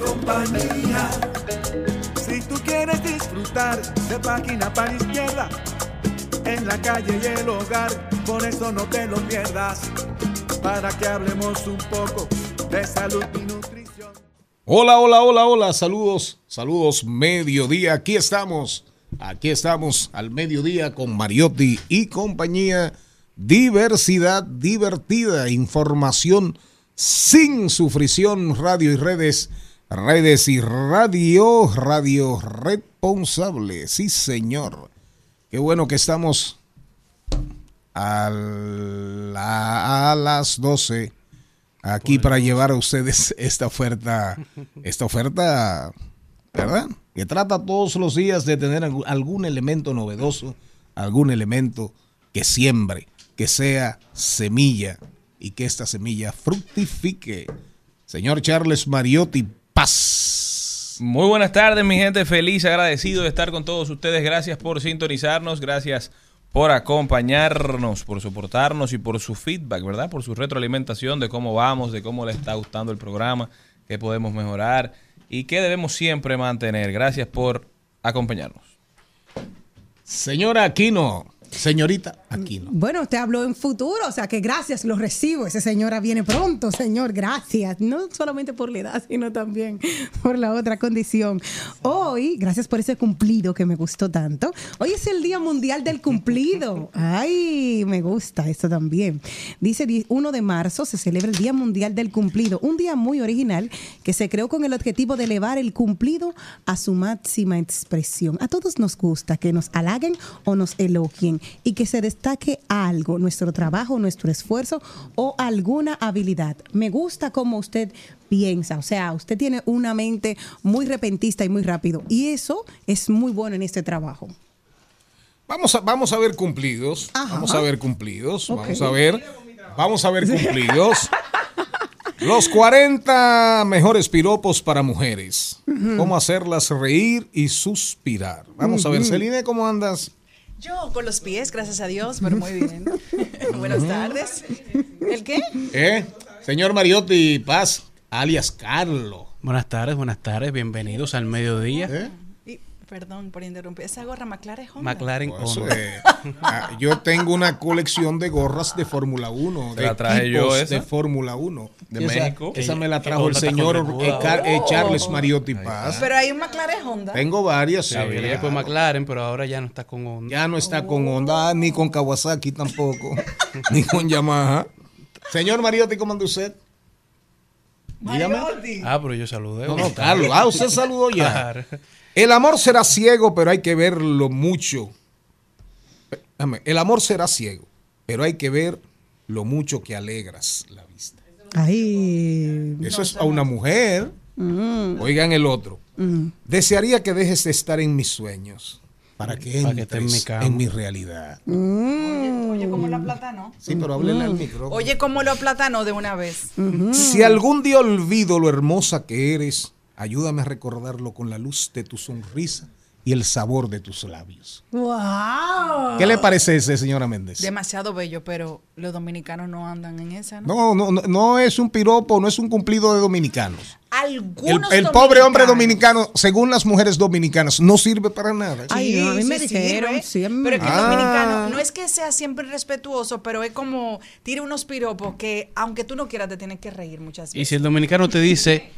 compañía. Si tú quieres disfrutar de página para izquierda, en la calle y el hogar, por eso no te lo pierdas, para que hablemos un poco de salud y nutrición. Hola, hola, hola, hola, saludos, saludos, mediodía, aquí estamos, aquí estamos al mediodía con Mariotti y compañía, diversidad divertida, información sin sufrición, radio y redes, redes y radio, radio responsable, sí señor. Qué bueno que estamos a, la- a las 12 aquí para llevar a ustedes esta oferta, esta oferta, ¿verdad? Que trata todos los días de tener algún- algún elemento novedoso, algún elemento que siembre, que sea semilla y que esta semilla fructifique. Señor Charles Mariotti, paz. Muy buenas tardes, mi gente. Feliz, agradecido de estar con todos ustedes. Gracias por sintonizarnos, gracias por acompañarnos, por soportarnos y por su feedback, ¿verdad? Por su retroalimentación de cómo vamos, de cómo le está gustando el programa, qué podemos mejorar y qué debemos siempre mantener. Gracias por acompañarnos. Señora Aquino, señorita Aquino. Bueno, usted habló en futuro, o sea que gracias, lo recibo. Ese señora viene pronto, señor, gracias. No solamente por la edad, sino también por la otra condición. Hoy, gracias por ese cumplido que me gustó tanto. Hoy es el Día Mundial del Cumplido. Ay, me gusta esto también. Dice di- 1 de marzo se celebra el Día Mundial del Cumplido, un día muy original que se creó con el objetivo de elevar el cumplido a su máxima expresión. A todos nos gusta que nos halaguen o nos elogien y que se destaque algo, nuestro trabajo, nuestro esfuerzo o alguna habilidad. Me gusta cómo usted piensa, o sea, usted tiene una mente muy repentista y muy rápido y eso es muy bueno en este trabajo. Vamos a, vamos a ver cumplidos. Ajá. Vamos a ver cumplidos. Vamos a ver. Vamos a ver cumplidos. Los 40 mejores piropos para mujeres. Cómo hacerlas reír y suspirar. Vamos a ver, Celine, ¿cómo andas? Yo con los pies, gracias a Dios, pero muy bien. Buenas tardes. ¿El qué? ¿Eh? Señor Mariotti Paz, alias Carlo. Buenas tardes, buenas tardes, bienvenidos al mediodía. ¿Eh? Perdón por interrumpir. Esa gorra McLaren es Honda. McLaren Pues, Honda. eh, ah, yo tengo una colección de gorras de Fórmula 1. ¿Te de la traje yo esa? de Fórmula 1. ¿De Esa- México? Esa me la que trajo el señor eh, Car- eh, Charles Mariotti Paz. Pero hay un McLaren Honda. Tengo varias. Sí, llegué con McLaren, pero ahora ya no está con Honda. Ya no está con Honda ni con Kawasaki tampoco, ni con Yamaha. Señor Mariotti, ¿cómo anda usted? Dígame. Ah, pero yo saludé. No, no, Carlos. Ah, usted saludó ya. Claro. El amor será ciego, pero hay que verlo mucho. El amor será ciego, pero hay que ver lo mucho que alegras la vista. Ay. Eso es a una mujer. Oigan el otro. Desearía que dejes de estar en mis sueños para que Para que entres esté en mi en mi realidad. Oye, como lo aplatanó. Sí, pero háblele al micrófono. Oye, como lo aplatanó de una vez. Si algún día olvido lo hermosa que eres, ayúdame a recordarlo con la luz de tu sonrisa y el sabor de tus labios. ¡Wow! ¿Qué le parece ese, señora Méndez? Demasiado bello, pero los dominicanos no andan en esa, ¿no? No, no, no, no es un piropo, no es un cumplido de dominicanos. El, Algunos el pobre hombre dominicano, según las mujeres dominicanas, no sirve para nada. Ay, no, a mí me Sí, dijeron, sirve, sí, a mí me pero es que el Ah. dominicano no es que sea siempre respetuoso, pero es como tira unos piropos que aunque tú no quieras te tienes que reír muchas Y veces. si el dominicano te dice,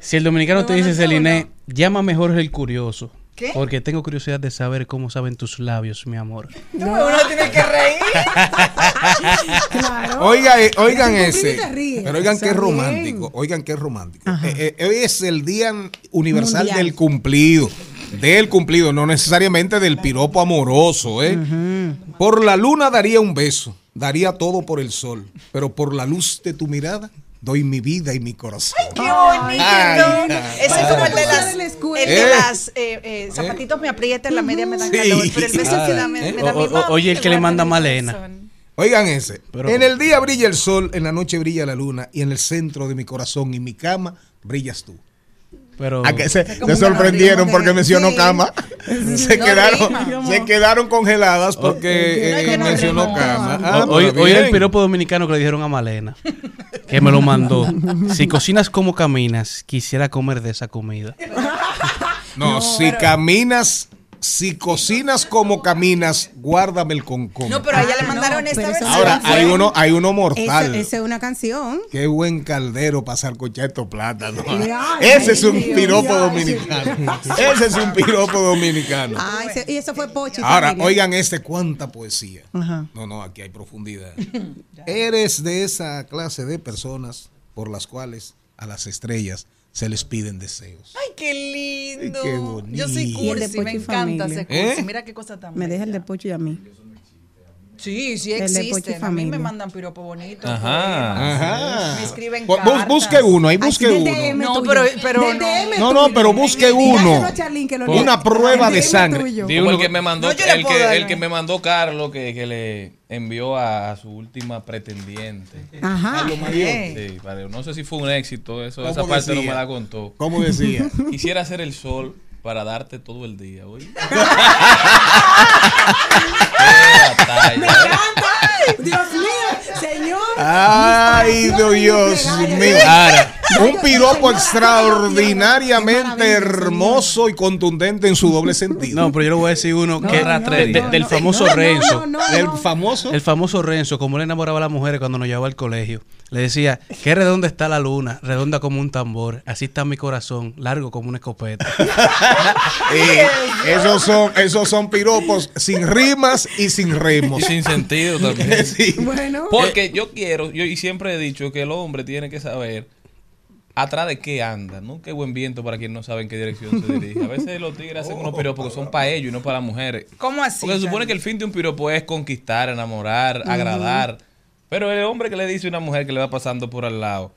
si el dominicano te dice, Celine, llama mejor el curioso. ¿Qué? Porque tengo curiosidad de saber cómo saben tus labios, mi amor. No, uno tiene que reír. Claro. Oiga, eh, oigan Ese. Pero oigan qué romántico. Oigan qué romántico. Eh, eh, hoy es el Día Universal Mundial. del Cumplido. Del cumplido, no necesariamente del piropo amoroso, ¿eh? Por la luna daría un beso, daría todo por el sol, pero por la luz de tu mirada doy mi vida y mi corazón. ¡Qué bonito! Ay, Ese es como el de las, en el de Eh. las eh, eh, zapatitos me aprietan, la media me dan Sí, calor, pero el beso que da me, me O- da mi oye, el que le manda Malena. corazón. Oigan ese. Pero- en el día brilla el sol, en la noche brilla la luna y en el centro de mi corazón y mi cama brillas tú. Pero A que se, sorprendieron porque que- mencionó sí. cama. Se No quedaron, rima. se quedaron congeladas porque No, eh, no mencionó rima. cama. O- Ah, hoy, hoy el piropo dominicano que le dijeron a Malena, que me lo mandó. Si cocinas como caminas, quisiera comer de esa comida. No, si caminas, si cocinas como caminas, guárdame el concón. No, pero a ella Ah, le mandaron no, esta versión. Ahora, hay uno, hay uno mortal. esa es una canción. Qué buen caldero pasar cocheto plátano. Ay, Ese es un Dios, piropo Dios. dominicano. Ese es un piropo dominicano. Ah, ese- y eso fue Pochi. Ahora, familia. oigan este, cuánta poesía. Ajá. No, no, aquí hay profundidad. Eres de esa clase de personas por las cuales a las estrellas se les piden deseos. Ay, qué lindo. Ay, qué bonito. Yo soy cursi, me encanta Familia. ese cursi. ¿Eh? Mira qué cosa tan Me deja el de Pochi y a mí. Sí, sí existen. A mí me mandan piropo bonito. Ajá. Ajá. Me escriben bu- Busque cartas. uno, ahí busque uno. DM No, pero- pero no. DM No, no, pero busque uno. Una prueba de sangre. tuyo. Di uno el que me mandó, No, el, que, el ¿no? que me mandó Carlos, que, que le envió a, su última pretendiente. Ajá. Sí, vale, no sé si fue un éxito, eso, ¿Cómo esa parte no decía? me la contó. ¿Cómo decía? Quisiera ser el sol para darte todo el día, oye. Qué batalla. Dios mío, señor. Ay, Dios mío. Ahora, Un piropo extraordinariamente hermoso y contundente en su doble sentido. no, pero yo le voy a decir uno que de- del famoso Renzo. no, no, El no. famoso. El famoso Renzo, como le enamoraba a las mujeres cuando nos llevaba al colegio, le decía, qué redonda está la luna, redonda como un tambor, así está mi corazón, largo como una escopeta. Eh, esos son, esos son piropos sin rimas y sin Y remos. sin sentido también. Sí. Bueno. Porque yo quiero, yo y siempre he dicho que el hombre tiene que saber atrás de qué anda, ¿no? Qué buen viento para quien no sabe en qué dirección se dirige. A veces los tigres hacen unos piropos que son para ellos y no para las mujeres. ¿Cómo así? Porque se supone que el fin de un piropo es conquistar, enamorar, agradar. Pero el hombre que le dice a una mujer que le va pasando por al lado,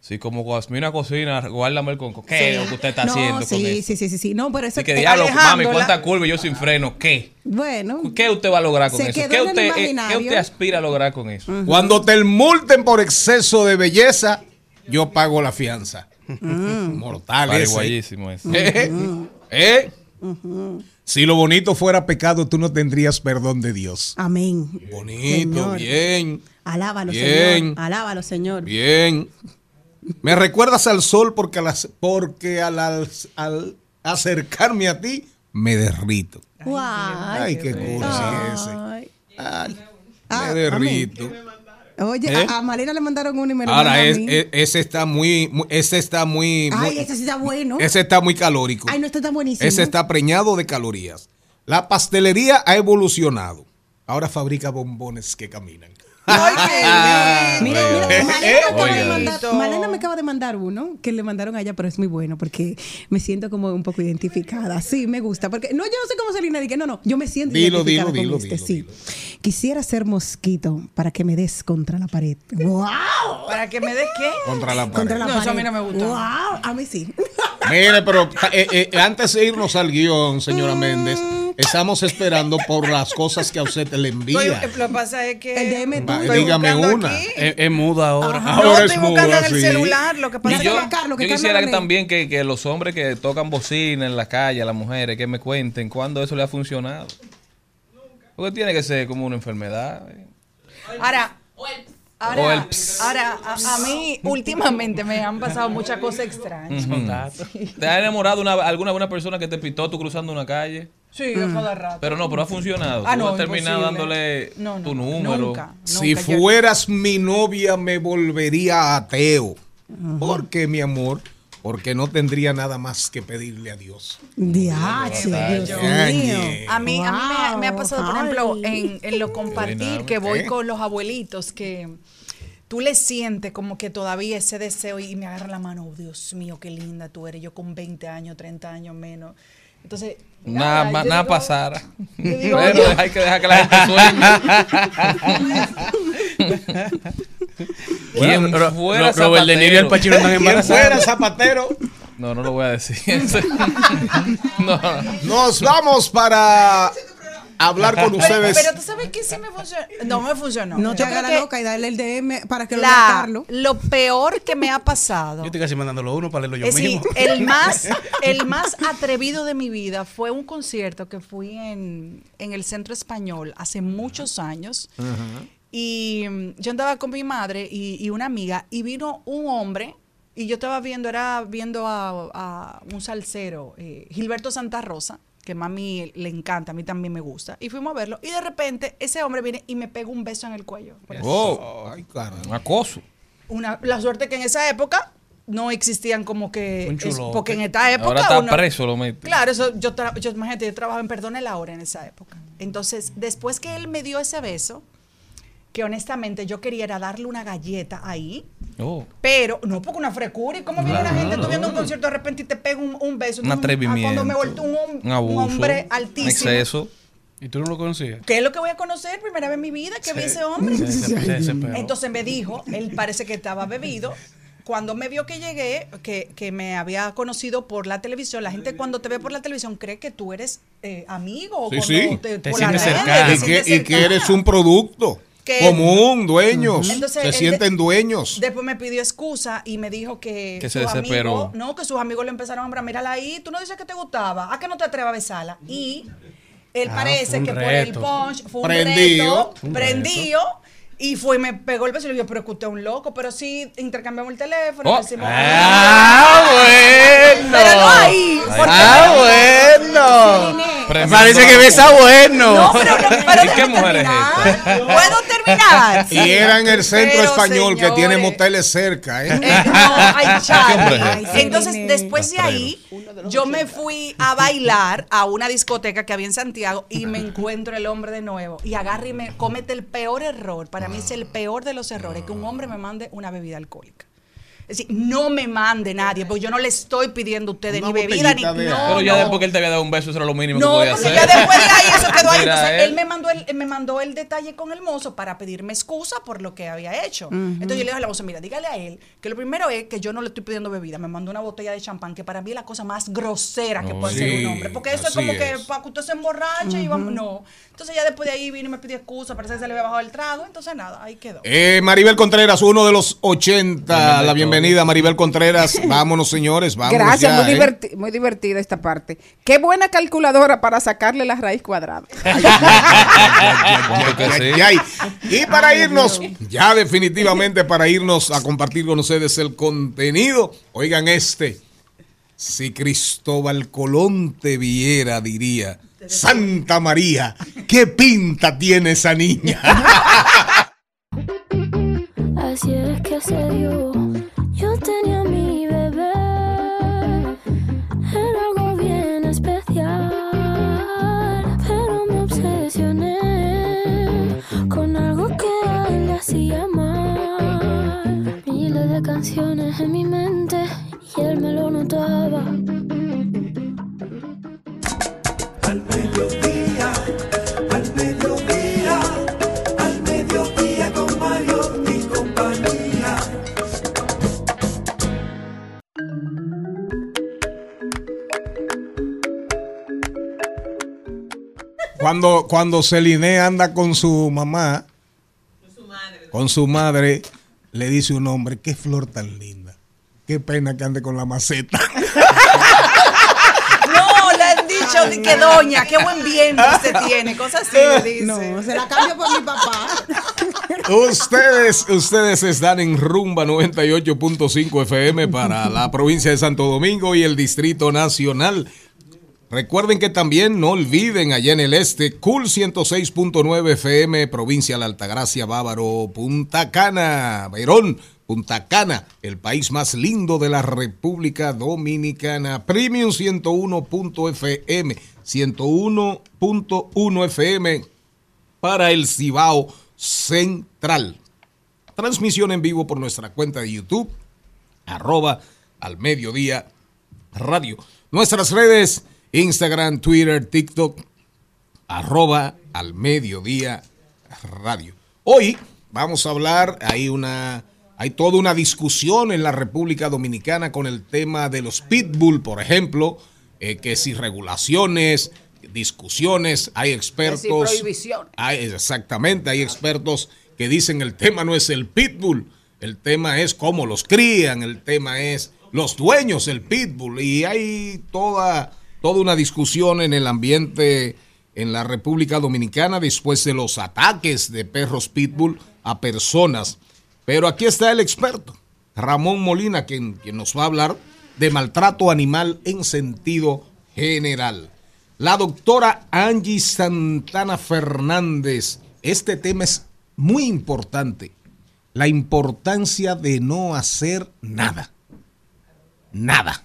si como cuando una cocina, guárdame el conco, ¿qué es lo que usted está no, haciendo sí, con eso? sí, sí, sí, sí. No, pero eso Y que eh, diablo, mami, cuánta curva y yo sin freno, ¿qué? Bueno. ¿Qué usted va a lograr con Se eso? quedó ¿Qué usted, eh, ¿Qué usted aspira a lograr con eso? Cuando te multen por exceso de belleza, yo pago la fianza. Mortal ese. Paraguayísimo eso. ¿Eh? ¿Eh? Si lo bonito fuera pecado, tú no tendrías perdón de Dios. Amén. Bonito, Señor. bien, Alábalo, Bien. Señor. Alábalo, Señor. bien. Me recuerdas al sol porque, al, porque al, al- al acercarme a ti me derrito. Guay. Ay, qué cursi ese. Ay. Ay, Ah, me derrito. Oye, ¿Eh? a, a le mandaron uno y me lo Ahora, mandaron a es- mí. es- ese está muy, muy- ese está muy, Ay, muy- ese sí está bueno. ese está muy calórico. Ay, no está tan buenísimo. Ese está preñado de calorías. La pastelería ha evolucionado. Ahora fabrica bombones que caminan. Qué Mira, mira, Malena, me acaba de Oiga. mandar, Malena me acaba de mandar uno que le mandaron a ella, pero es muy bueno porque me siento como un poco identificada. Sí, me gusta. Porque no, yo no sé cómo Selena dije, no, no, yo me siento Dilo, identificada dilo, con dilo, este, dilo, sí. Quisiera ser mosquito para que me des contra la pared. ¡Wow! ¿Para que me des qué? Contra la pared. Contra la No, pared. eso a mí no me gusta. ¡Wow! A mí sí. Mire, pero eh, eh, antes de irnos al guion, señora Méndez, Estamos esperando por las cosas que a usted le Estoy- envía. lo que pasa es que. El DM Va, estoy dígame una. Es, es muda ahora. Ajá. Ahora no, es estoy buscando muda, en el sí. celular. Lo que pasa Y es yo, que. Carlos, que yo quisiera que también que, que los hombres que tocan bocina en la calle, a las mujeres, que me cuenten cuándo eso le ha funcionado. Porque tiene que ser como una enfermedad. eh. Ahora. Ahora, ahora a, a mí últimamente me han pasado muchas cosas extrañas. ¿Te ha enamorado una, alguna buena persona que te pitó tú cruzando una calle? Sí, a cada rato. Pero no, pero ha funcionado. Ah, tú no, has terminado imposible. dándole No, no, tu no, número. Nunca, Si. Yo- fueras mi novia me volvería ateo. ¿Por qué, mi amor? Porque no tendría nada más que pedirle a Dios. Dios mío. A mí, a mí me, me ha pasado, por ejemplo, en, en lo compartir, que voy con los abuelitos, que tú le sientes como que todavía ese deseo y me agarra la mano, oh, Dios mío, qué linda tú eres, yo con 20 años, 30 años menos. Entonces, Nada, nada digo- pasara. yo digo, Pero oye. hay que dejar que la gente sueñe. ¿Quién fuera Ro- Robert De Niro y zapatero? Pacino están ¿Quién embarazados. fuera zapatero? No, no lo voy a decir. no, no. Nos vamos para hablar con Pero, ustedes. pero tú sabes que sí me funcionó. No me funcionó. No te hagas la loca y darle el DM para que lo la- Carlos. lo peor que me ha pasado. Yo estoy casi mandándolo uno para leerlo yo Es mismo. el más, el más atrevido de mi vida fue un concierto que fui en, en el Centro Español hace muchos años. Y mm, yo andaba con mi madre y, y una amiga y vino un hombre y yo estaba viendo, era viendo a, a un salsero, eh, Gilberto Santa Rosa, que a mí le encanta, a mí también me gusta. Y fuimos a verlo y de repente ese hombre viene y me pega un beso en el cuello. Oh, ay, caramba. Un acoso. Una, la suerte que en esa época no existían como que... Un es- chulote. porque en esta época... Ahora está uno- preso, lo mete. Claro, eso yo, tra- yo imagínate, yo trabajaba en Perdone la Hora en esa época. Entonces, después que él me dio ese beso, que honestamente yo quería era darle una galleta ahí, Oh. pero no porque una frecura. ¿Y cómo viene la gente tú viendo un concierto de repente y te pega un, un beso? Un atrevimiento. Cuando me volteó un, Un abuso. un hombre Un altísimo. exceso. ¿Y tú no lo conocías? ¿Qué es lo que voy a conocer? Primera vez en mi vida que vi ese hombre. Entonces me dijo, él parece que estaba bebido. Cuando me vio que llegué, que, que me había conocido por la televisión, la gente cuando te ve por la televisión cree que tú eres eh, amigo o Sí, cuando sí. te, Te por cercano. te Y que, sientes y que eres un producto Que- común, dueños. Entonces, se sienten de- dueños. Después me pidió excusa y me dijo que, Que se sus desesperó. amigos, no, que sus amigos le empezaron a nombrar, mírala ahí, tú no dices que te gustaba, ¿a que no te atrevas a besarla? Y él Ah, parece que por el punch fue un Prendido. reto, prendido, y fue y me pegó el beso y le digo, pero que usted es un loco, pero sí intercambiamos el teléfono, Oh. decimos, ¡Ah, bueno! pero no ahí, ¡Ah, bueno! Parece que besa bueno. no, pero, no, pero ¿Y qué mujer es terminar. esta? ¿Puedo terminar? Y era en el centro Pero, español que tiene moteles cerca. ¿eh? Eh, no, ay, Ay, Entonces, después de ahí, yo me fui a bailar a una discoteca que había en Santiago y me encuentro el hombre de nuevo. Y agarra y me comete el peor error. Para mí es el peor de los errores que un hombre me mande una bebida alcohólica. Es decir, no me mande nadie, porque yo no le estoy pidiendo a ustedes Una ni bebida ni. No, Pero ya no. después que él te había dado un beso, eso era lo mínimo que No, podía porque hacer. ya después de ahí eso quedó ahí. Entonces, él- él me mandó el, me mandó el detalle con el mozo para pedirme excusa por lo que había hecho. Entonces yo le dije a la moza, mira, dígale a él que lo primero es que yo no le estoy pidiendo bebida. Me mandó una botella de champán, que para mí es la cosa más grosera que No, puede sí, ser un hombre. Porque eso es como que para que usted se emborrache y vamos. No. Entonces ya después de ahí vino y me pidió excusa, parece que se le había bajado el trago. Entonces nada, ahí quedó. Eh, Maribel Contreras, uno de los 80. Tremenda La bienvenida, Maribel Contreras. Vámonos, señores. Vamos Gracias, ya, muy, ¿eh? diverti- muy divertida esta parte. Qué buena calculadora para sacarle la raíz cuadrada. Y para irnos, ya definitivamente para irnos a compartir con ustedes el contenido, oigan este. Si Cristóbal Colón te viera, diría, Santa María, ¿qué pinta tiene esa niña? Así es que se dio. Canciones en mi mente y él me lo notaba. Al mediodía, al mediodía, al mediodía con Mario y compañía. cuando, cuando Celine anda con su mamá, con su madre, le dice un hombre, qué flor tan linda. Qué pena que ande con la maceta. No, le han dicho de que doña, qué buen viento usted tiene, cosas así le dice. No, se la cambio por mi papá. Ustedes, ustedes están en Rumba 98.5 FM para la provincia de Santo Domingo y el Distrito Nacional. Recuerden que también no olviden allá en el este, Cool 106.9 FM, provincia de la Altagracia, Bávaro, Punta Cana, Verón, Punta Cana, el país más lindo de la República Dominicana. Premium 101.fm, 101.1 FM para el Cibao Central. Transmisión en vivo por nuestra cuenta de YouTube, arroba al mediodía radio. Nuestras redes, Instagram, Twitter, TikTok, arroba al mediodía radio. Hoy vamos a hablar, hay una, hay toda una discusión en la República Dominicana con el tema de los pitbull, por ejemplo, eh, que si regulaciones, discusiones, hay expertos. Prohibición. Hay, exactamente, hay expertos que dicen el tema no es el pitbull, el tema es cómo los crían, el tema es los dueños del pitbull y hay toda, toda una discusión en el ambiente en la República Dominicana después de los ataques de perros pitbull a personas. Pero aquí está el experto, Ramón Molina, quien, nos va a hablar de maltrato animal en sentido general. La doctora Angie Santana Fernández, este tema es muy importante. La importancia de no hacer nada. Nada.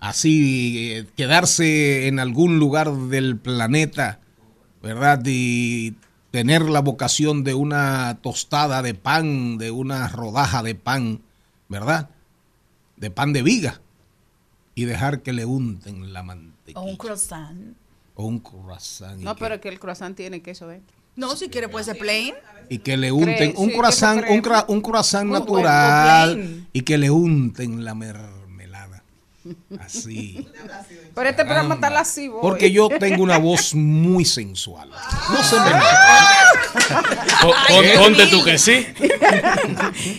Así, eh, quedarse en algún lugar del planeta, ¿verdad? Y tener la vocación de una tostada de pan, de una rodaja de pan, ¿verdad? De pan de viga. Y dejar que le unten la mantequilla. O un croissant. O un croissant. No, que- pero que el croissant tiene queso dentro. No, si quiere puede ser plain. y que le unten un sí, croissant, un, croissant Un natural y que le unten la mermelada. Así. Pero este programa está lascivo. Porque yo tengo una voz muy sensual. No se me nota. Ponte tú que sí.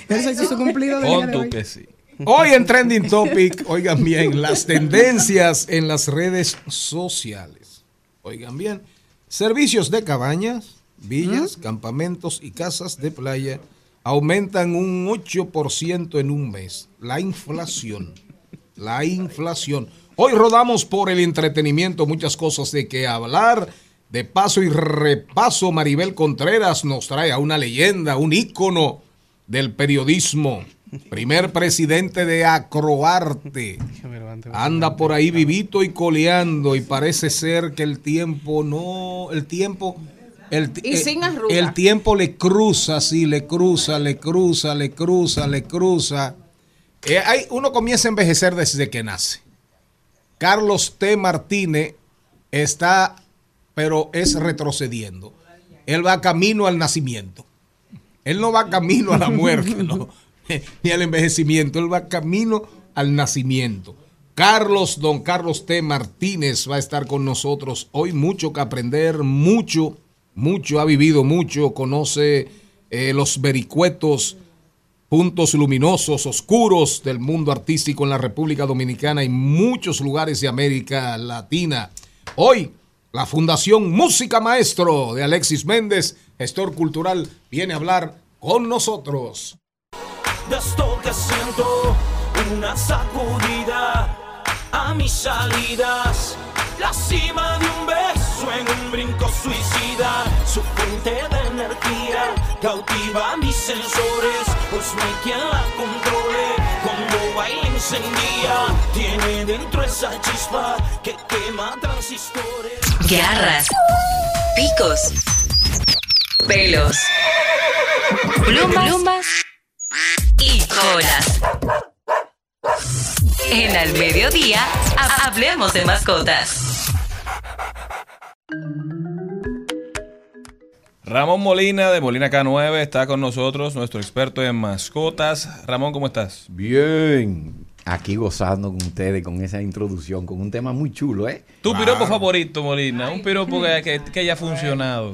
Eso su cumplido de Pon tú que sí. Hoy en Trending Topic, oigan bien, las tendencias en las redes sociales. Oigan bien, servicios de cabañas, villas, campamentos y casas de playa aumentan un 8% en un mes. La inflación. La inflación. Hoy rodamos por el entretenimiento, muchas cosas de que hablar. De paso y repaso, Maribel Contreras nos trae a una leyenda, un ícono del periodismo. Primer presidente de Acroarte. Anda por ahí vivito y coleando y parece ser que el tiempo no, el tiempo, el, Y eh, sin el tiempo le cruza, sí, le cruza, le cruza, le cruza, le cruza. Eh, hay, uno comienza a envejecer desde que nace. Carlos T. Martínez está, pero es retrocediendo. Él va camino al nacimiento. Él no va camino a la muerte, no, ni al envejecimiento. Él va camino al nacimiento. Carlos, don Carlos T. Martínez va a estar con nosotros hoy. Mucho que aprender, mucho, mucho, ha vivido mucho, conoce eh, los vericuetos, puntos luminosos, oscuros del mundo artístico en la República Dominicana y muchos lugares de América Latina. Hoy, la Fundación Música Maestro de Alexis Méndez, gestor cultural, viene a hablar con nosotros. que siento una sacudida a mis salidas. La cima de un beso en un brinco suicida. Su fuente de energía cautiva mis sensores. Pues no hay quien la controle. Cuando baila encendida, tiene dentro esa chispa que quema transistores. Garras, picos, pelos, plumas, plumas y colas. En Al Mediodía, ha- hablemos de mascotas. Ramón Molina de Molina K9 está con nosotros, nuestro experto en mascotas. Ramón, ¿cómo estás? Bien. Aquí gozando con ustedes con esa introducción, con un tema muy chulo, ¿eh? Tu piropo favorito, Molina. Un piropo que, que, que haya funcionado.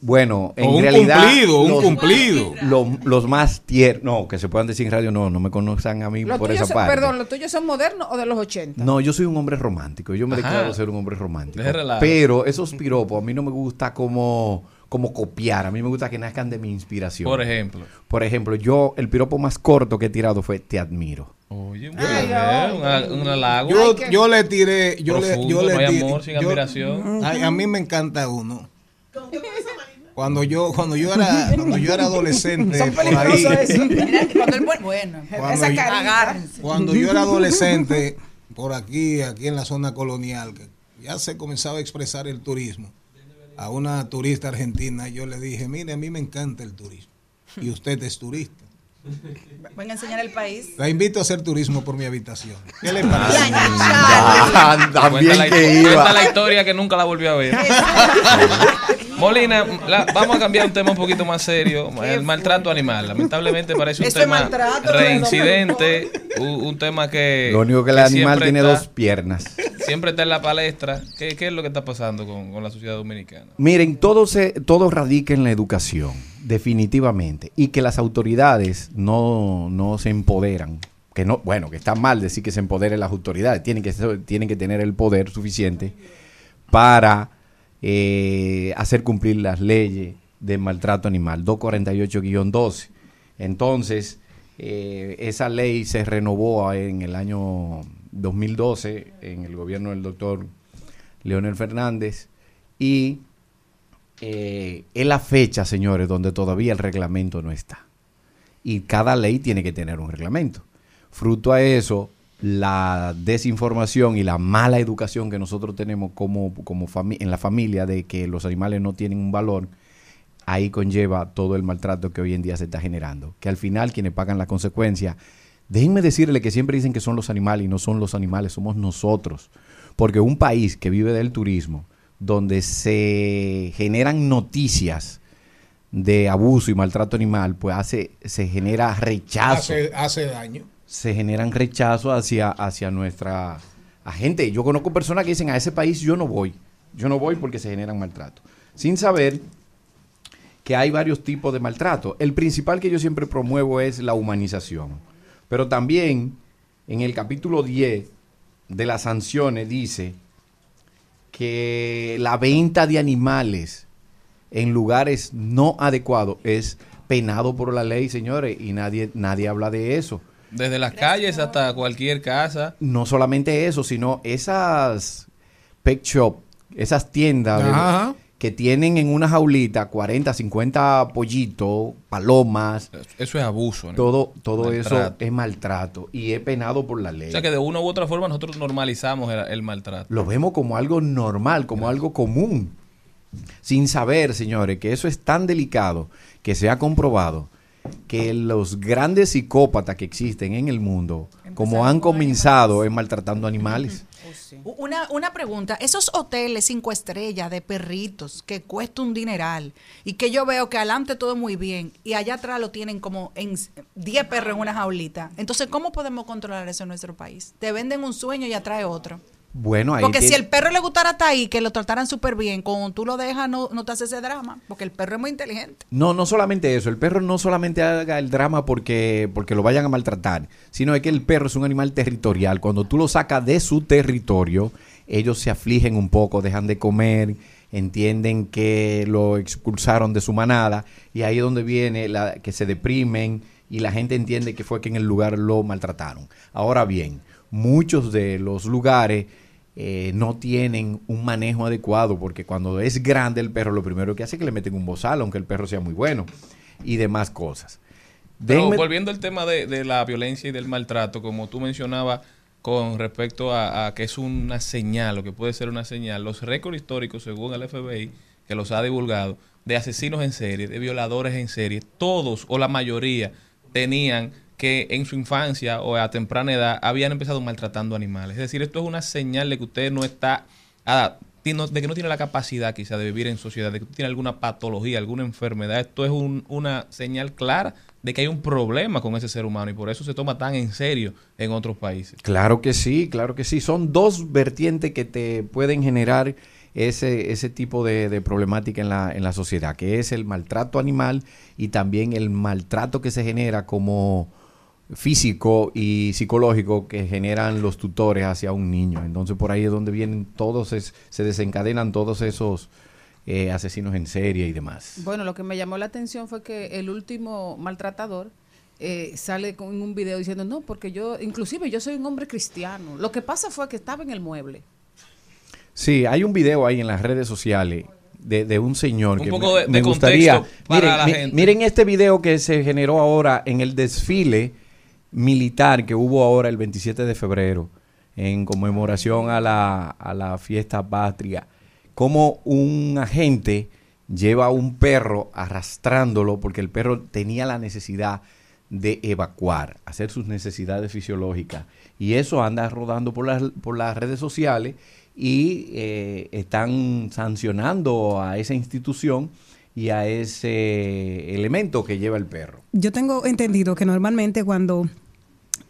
Bueno, en O un realidad. cumplido, un los- cumplido. Los, los más tiernos, no, que se puedan decir en radio, no, no me conozcan a mí Los por esa son- parte. perdón, ¿los tuyos son modernos o de los 80? No, yo soy un hombre romántico. Yo me Ajá. declaro ser un hombre romántico. Pero esos piropos a mí no me gusta como, como copiar. A mí me gusta que nazcan de mi inspiración. Por ejemplo. Por ejemplo, yo, el piropo más corto que he tirado fue Te admiro. Oye, Ay, ay. un halago. Yo, yo le tiré, yo le, Profundo, yo le no hay tiré- amor sin yo- admiración. Ay, a mí me encanta uno. Cuando yo, cuando yo era, cuando yo era adolescente, Son por ahí, eso. Cuando el buen, bueno, Cuando Esa yo- cuando yo era adolescente, por aquí, aquí en la zona colonial, que ya se comenzaba a expresar el turismo. A una turista argentina yo le dije, mire, a mí me encanta el turismo. Y usted es turista. Venga a enseñar el país. La invito a hacer turismo por mi habitación. ¿Qué le parece? Ah, también Cuenta la, que cuenta iba. la historia que nunca la volvió a ver. Molina, la- vamos a cambiar un tema un poquito más serio. El maltrato animal. Lamentablemente parece un Eso es tema reincidente. Un, un tema que. Lo único que el que animal tiene está- dos piernas. Siempre está en la palestra. ¿Qué, qué es lo que está pasando con, con la sociedad dominicana? Miren, todo, se, todo radica en la educación, definitivamente. Y que las autoridades no, no se empoderan. Que no, bueno, que está mal decir que se empoderen las autoridades. Tienen que, tienen que tener el poder suficiente para eh, hacer cumplir las leyes de maltrato animal, 248-12. Entonces, eh, esa ley se renovó en el año 2012 en el gobierno del doctor Leonel Fernández y eh, es la fecha, señores, donde todavía el reglamento no está. Y cada ley tiene que tener un reglamento. Fruto a eso, la desinformación y la mala educación que nosotros tenemos como, como en la familia de que los animales no tienen un valor, ahí conlleva todo el maltrato que hoy en día se está generando. Que al final quienes pagan la consecuencia, déjenme decirle que siempre dicen que son los animales y no son los animales, somos nosotros. Porque un país que vive del turismo, donde se generan noticias de abuso y maltrato animal, pues hace, se genera rechazo hace daño. Se generan rechazos hacia, hacia nuestra gente. Yo conozco personas que dicen, a ese país yo no voy. Yo no voy porque se generan maltrato. Sin saber que hay varios tipos de maltrato. El principal que yo siempre promuevo es la humanización. Pero también en el capítulo 10 de las sanciones dice que la venta de animales en lugares no adecuados es penado por la ley, señores, y nadie, nadie habla de eso Desde las calles hasta cualquier casa. no solamente eso, sino esas pet shop, esas tiendas Ajá. que tienen en una jaulita 40, 50 pollitos, palomas, Eso es abuso. ¿no? todo, todo eso es maltrato y es penado por la ley. O sea que de una u otra forma nosotros normalizamos el, el maltrato. Lo vemos como algo normal, como algo común, sin saber, señores, que eso es tan delicado que se ha comprobado que los grandes psicópatas que existen en el mundo, como han comenzado, es maltratando animales. U- Una, una pregunta, esos hoteles cinco estrellas de perritos que cuesta un dineral y que yo veo que adelante todo muy bien y allá atrás lo tienen como en s- 10 perros en una jaulita. Entonces, ¿cómo podemos controlar eso en nuestro país? Te venden un sueño y atrae otro. Bueno, ahí Porque si el perro le gustara hasta ahí, que lo trataran súper bien, cuando tú lo dejas no, no te hace ese drama, porque el perro es muy inteligente. No, no solamente eso. El perro no solamente haga el drama porque, porque lo vayan a maltratar, sino es que el perro es un animal territorial. Cuando tú lo sacas de su territorio, ellos se afligen un poco, dejan de comer, entienden que lo expulsaron de su manada y ahí es donde viene la, que se deprimen y la gente entiende que fue que en el lugar lo maltrataron. Ahora bien, muchos de los lugares eh, no tienen un manejo adecuado porque cuando es grande el perro lo primero que hace es que le meten un bozal aunque el perro sea muy bueno y demás cosas. Pero Denme- volviendo al tema de, de la violencia y del maltrato, como tú mencionabas con respecto a, a que es una señal o que puede ser una señal, los récords históricos, según el FBI, que los ha divulgado, de asesinos en serie, de violadores en serie, todos o la mayoría tenían que en su infancia o a temprana edad habían empezado maltratando animales. Es decir, esto es una señal de que usted no está, de que no tiene la capacidad quizá de vivir en sociedad, de que tiene alguna patología, alguna enfermedad, esto es un- una señal clara de que hay un problema con ese ser humano y por eso se toma tan en serio en otros países. Claro que sí, claro que sí. Son dos vertientes que te pueden generar ese, ese tipo de, de problemática en la, en la sociedad, que es el maltrato animal y también el maltrato que se genera como físico y psicológico que generan los tutores hacia un niño. Entonces por ahí es donde vienen todos, es- se desencadenan todos esos eh, asesinos en serie y demás. Bueno, lo que me llamó la atención fue que el último maltratador eh, sale con un video diciendo, no, porque yo, inclusive yo soy un hombre cristiano. Lo que pasa fue que estaba en el mueble. Sí, hay un video ahí en las redes sociales de, de un señor Un que poco me, de- me de gustaría. Miren, la mi- gente. miren este video que se generó ahora en el desfile militar que hubo ahora el 27 de febrero en conmemoración a la, a la fiesta patria. Como un agente lleva a un perro arrastrándolo porque el perro tenía la necesidad de evacuar, hacer sus necesidades fisiológicas. Y eso anda rodando por las, por las redes sociales y eh, están sancionando a esa institución y a ese elemento que lleva el perro. Yo tengo entendido que normalmente cuando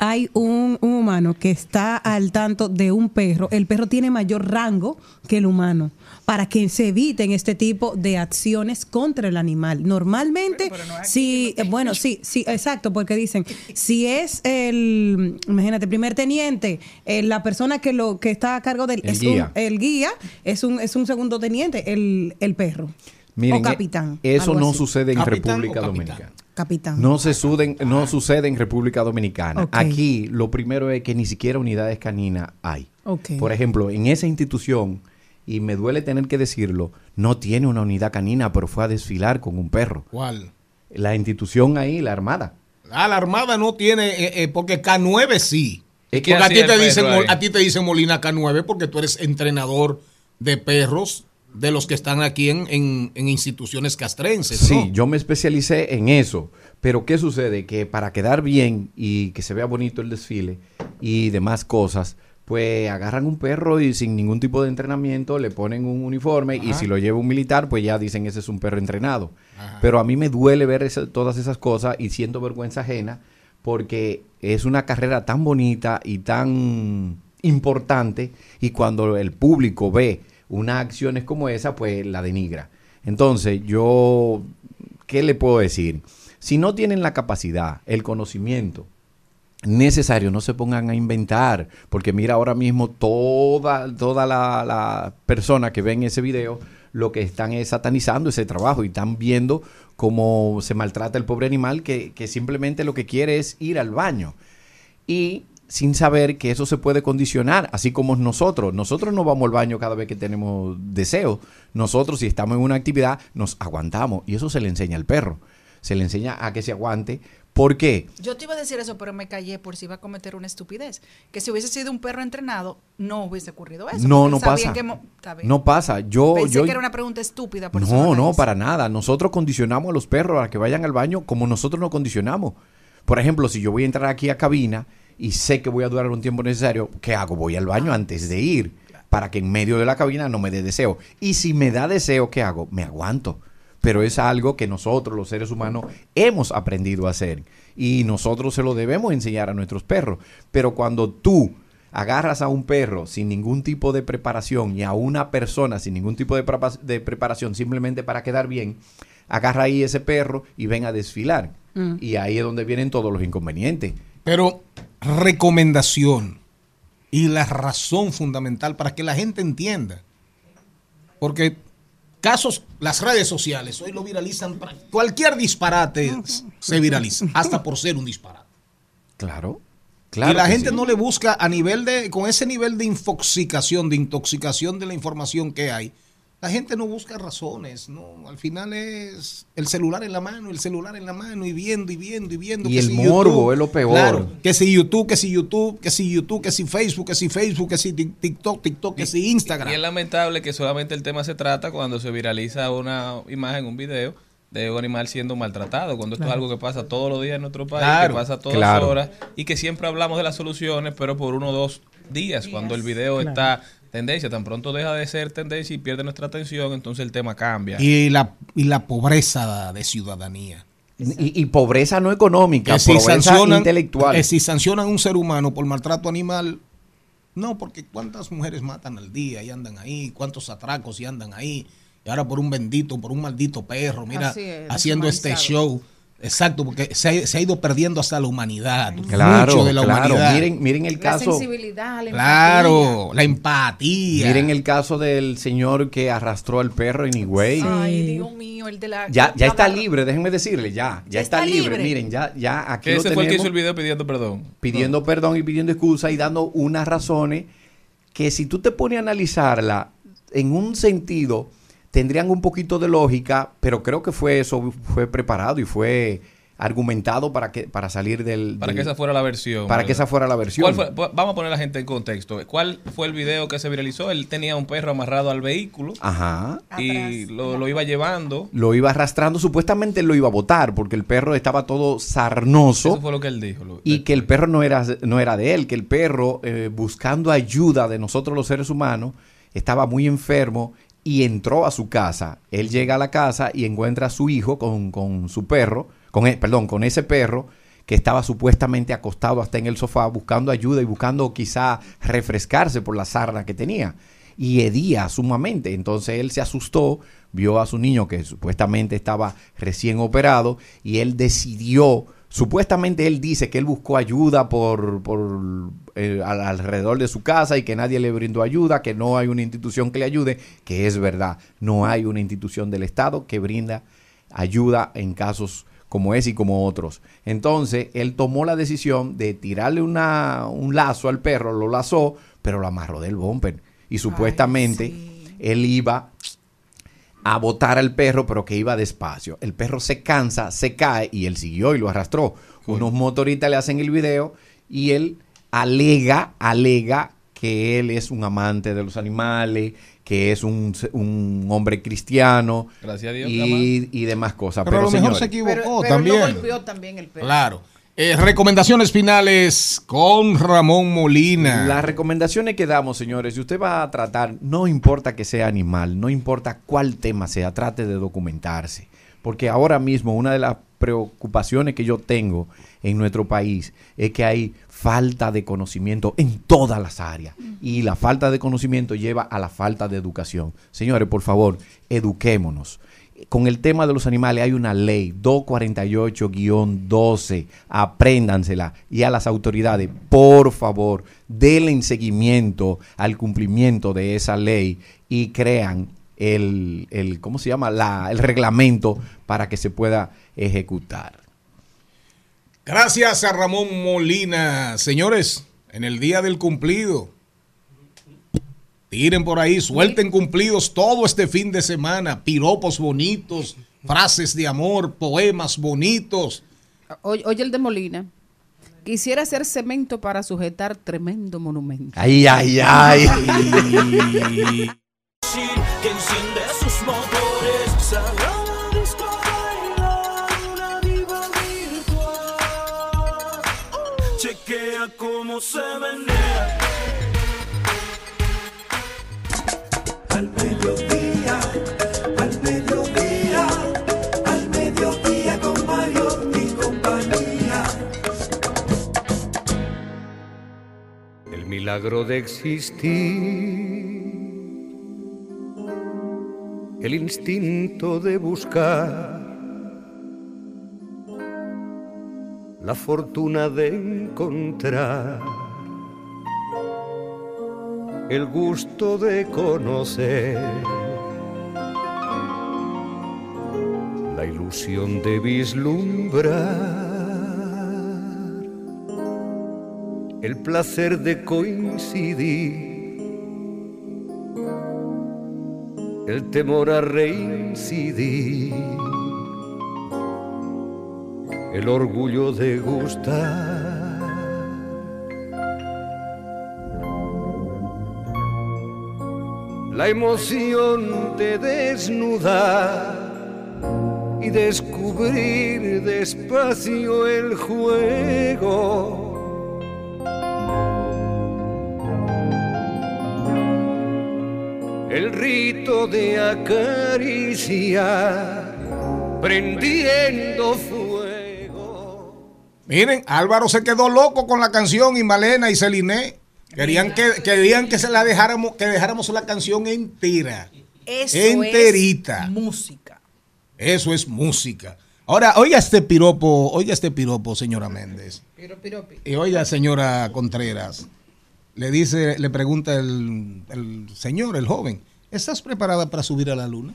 hay un, un humano que está al tanto de un perro, el perro tiene mayor rango que el humano para que se eviten este tipo de acciones contra el animal. Normalmente, si, eh, bueno, sí, sí, exacto, porque dicen, si es el, imagínate, primer teniente, eh, la persona que lo que está a cargo del El es guía. Un, el guía es un, es un segundo teniente, el, el perro. Miren, o capitán. eh, eso algo no así. sucede en ¿Capitán República capitán? Dominicana. Capitán. No se suden- no sucede en República Dominicana. Aquí lo primero es que ni siquiera unidades caninas hay. Por ejemplo, en esa institución, y me duele tener que decirlo, no tiene una unidad canina, pero fue a desfilar con un perro. ¿Cuál? La institución ahí, la Armada. Ah, la Armada no tiene, eh, eh, porque K9 sí. Es Porque que a ti, te dicen, ahí? a ti te dicen Molina K9 porque tú eres entrenador de perros de los que están aquí en, en- en instituciones castrenses. Sí, ¿no? yo me especialicé en eso. Pero ¿qué sucede? Que para quedar bien y que se vea bonito el desfile y demás cosas, pues agarran un perro y sin ningún tipo de entrenamiento le ponen un uniforme y si lo lleva un militar, pues ya dicen ese es un perro entrenado. Pero a mí me duele ver todas esas cosas y siento vergüenza ajena porque es una carrera tan bonita y tan importante y cuando el público ve unas acciones como esa, pues la denigra. Entonces, yo, ¿qué le puedo decir? Si no tienen la capacidad, el conocimiento necesario, no se pongan a inventar, porque mira ahora mismo toda, toda la, persona que ven ese video, lo que están es satanizando ese trabajo y están viendo cómo se maltrata el pobre animal que, que simplemente lo que quiere es ir al baño. Y sin saber que eso se puede condicionar, así como nosotros. Nosotros no vamos al baño cada vez que tenemos deseo. Nosotros, si estamos en una actividad, nos aguantamos. Y eso se le enseña al perro. Se le enseña a que se aguante. ¿Por qué? Yo te iba a decir eso, pero me callé por si iba a cometer una estupidez. Que si hubiese sido un perro entrenado, no hubiese ocurrido eso. No, no pasa. que. No pasa. Yo, Pensé yo, que era una pregunta estúpida. Por no, no, para nada. Nosotros condicionamos a los perros a que vayan al baño como nosotros nos condicionamos. Por ejemplo, si yo voy a entrar aquí a cabina y sé que voy a durar un tiempo necesario, ¿qué hago? Voy al baño antes de ir para que en medio de la cabina no me dé deseo. Y si me da deseo, ¿qué hago? Me aguanto. Pero es algo que nosotros, los seres humanos, hemos aprendido a hacer. Y nosotros se lo debemos enseñar a nuestros perros. Pero cuando tú agarras a un perro sin ningún tipo de preparación y a una persona sin ningún tipo de, prepa- de preparación simplemente para quedar bien, agarra ahí ese perro y ven a desfilar. Mm. Y ahí es donde vienen todos los inconvenientes. Pero recomendación y la razón fundamental para que la gente entienda. Porque casos, las redes sociales hoy lo viralizan. para- Cualquier disparate se viraliza, hasta por ser un disparate. Claro. y la gente sí. no le busca a nivel de, con ese nivel de infoxicación, de intoxicación de la información que hay. La gente no busca razones, no. Al final es el celular en la mano, el celular en la mano y viendo y viendo y viendo. Y que el si morbo es lo peor. Claro, que si YouTube, que si YouTube, que si YouTube, que si Facebook, que si Facebook, que si Tik- TikTok, TikTok, que si Instagram. Y es lamentable que solamente el tema se trata cuando se viraliza una imagen, un video de un animal siendo maltratado, cuando esto es algo que pasa todos los días en nuestro país, Claro, que pasa todas claro. horas y que siempre hablamos de las soluciones, pero por uno o dos días, cuando el video Claro. está tendencia. Tan pronto deja de ser tendencia y pierde nuestra atención, entonces el tema cambia. Y la, y la pobreza de ciudadanía. Y, y pobreza no económica, Que si, pobreza intelectual. que si sancionan a un ser humano por maltrato animal, no, porque cuántas mujeres matan al día y andan ahí, cuántos atracos y andan ahí, y ahora por un bendito, por un maldito perro, mira, es, haciendo este show. Exacto, porque se ha, se ha ido perdiendo hasta la humanidad. Claro, mucho de la claro. humanidad. Miren, miren el La caso. sensibilidad, la claro, la empatía. Miren el caso del señor que arrastró al perro en Higüey. Ay, Dios mío, el de la. Ya, ya está libre, déjenme decirle, ya, ya, Ya está, está libre. libre. Miren, ya, ya aquí Que lo ese fue el que hizo tenemos el video pidiendo perdón. pidiendo perdón y pidiendo excusa y dando unas razones que si tú te pones a analizarla en un sentido tendrían un poquito de lógica, pero creo que fue eso, fue preparado y fue argumentado para que para salir del Para del- que esa fuera la versión. para que esa fuera la versión. ¿Cuál fue- pu- vamos a poner a la gente en contexto. ¿Cuál fue el video que se viralizó? Él tenía un perro amarrado al vehículo Ajá. y lo, lo iba llevando. Lo iba arrastrando, supuestamente lo iba a botar porque el perro estaba todo sarnoso. Eso fue lo que él dijo. lo- y que el perro no era, no era de él, que el perro, eh, buscando ayuda de nosotros los seres humanos, estaba muy enfermo y entró a su casa. Él llega a la casa y encuentra a su hijo con, con su perro, con e- perdón, con ese perro que estaba supuestamente acostado hasta en el sofá buscando ayuda y buscando quizá refrescarse por la sarna que tenía. Y hedía sumamente. Entonces él se asustó, vio a su niño que supuestamente estaba recién operado y él decidió Supuestamente él dice que él buscó ayuda por, por eh, al- alrededor de su casa y que nadie le brindó ayuda, que no hay una institución que le ayude, que es verdad, no hay una institución del Estado que brinda ayuda en casos como ese y como otros. Entonces, él tomó la decisión de tirarle una, un lazo al perro, lo lazó, pero lo amarró del bumper. Y supuestamente él iba a botar al perro, pero que iba despacio. El perro se cansa, se cae y él siguió y lo arrastró. Unos motoristas le hacen el video y él alega, alega que él es un amante de los animales, que es un, un hombre cristiano Gracias a Dios, y, y demás cosas. Pero a Pero, lo mejor se equivocó Pero, pero también. lo golpeó también el perro. Claro. Eh, recomendaciones finales con Ramón Molina. Las recomendaciones que damos, señores, si usted va a tratar, no importa que sea animal, no importa cuál tema sea, trate de documentarse. Porque ahora mismo una de las preocupaciones que yo tengo en nuestro país es que hay falta de conocimiento en todas las áreas. Y la falta de conocimiento lleva a la falta de educación. Señores, por favor, eduquémonos. Con el tema de los animales hay una ley 248-12, apréndansela y a las autoridades, por favor, denle seguimiento al cumplimiento de esa ley y crean el, el ¿cómo se llama? La, el reglamento para que se pueda ejecutar. Gracias a Ramón Molina. Señores, en el día del cumplido, tiren por ahí, suelten cumplidos todo este fin de semana, piropos bonitos, frases de amor, poemas bonitos. Oye, oye el de Molina. Quisiera hacer cemento para sujetar tremendo monumento. Ay, ay, ay. que enciende sus motores. Cómo se menea. Milagro de existir, el instinto de buscar, la fortuna de encontrar, el gusto de conocer, la ilusión de vislumbrar. El placer de coincidir, el temor a reincidir, el orgullo de gustar. La emoción de desnudar y descubrir despacio el juego el rito de acariciar, prendiendo fuego. Miren, Álvaro se quedó loco con la canción y Malena y Celine. Querían que, querían que se la dejáramos, que dejáramos la canción entera. Eso Enterita. es música. Eso es música. Ahora, oiga este piropo, oiga este piropo, señora Méndez. Y oiga, señora Contreras. Le dice, le pregunta el, el señor, el joven, ¿estás preparada para subir a la luna?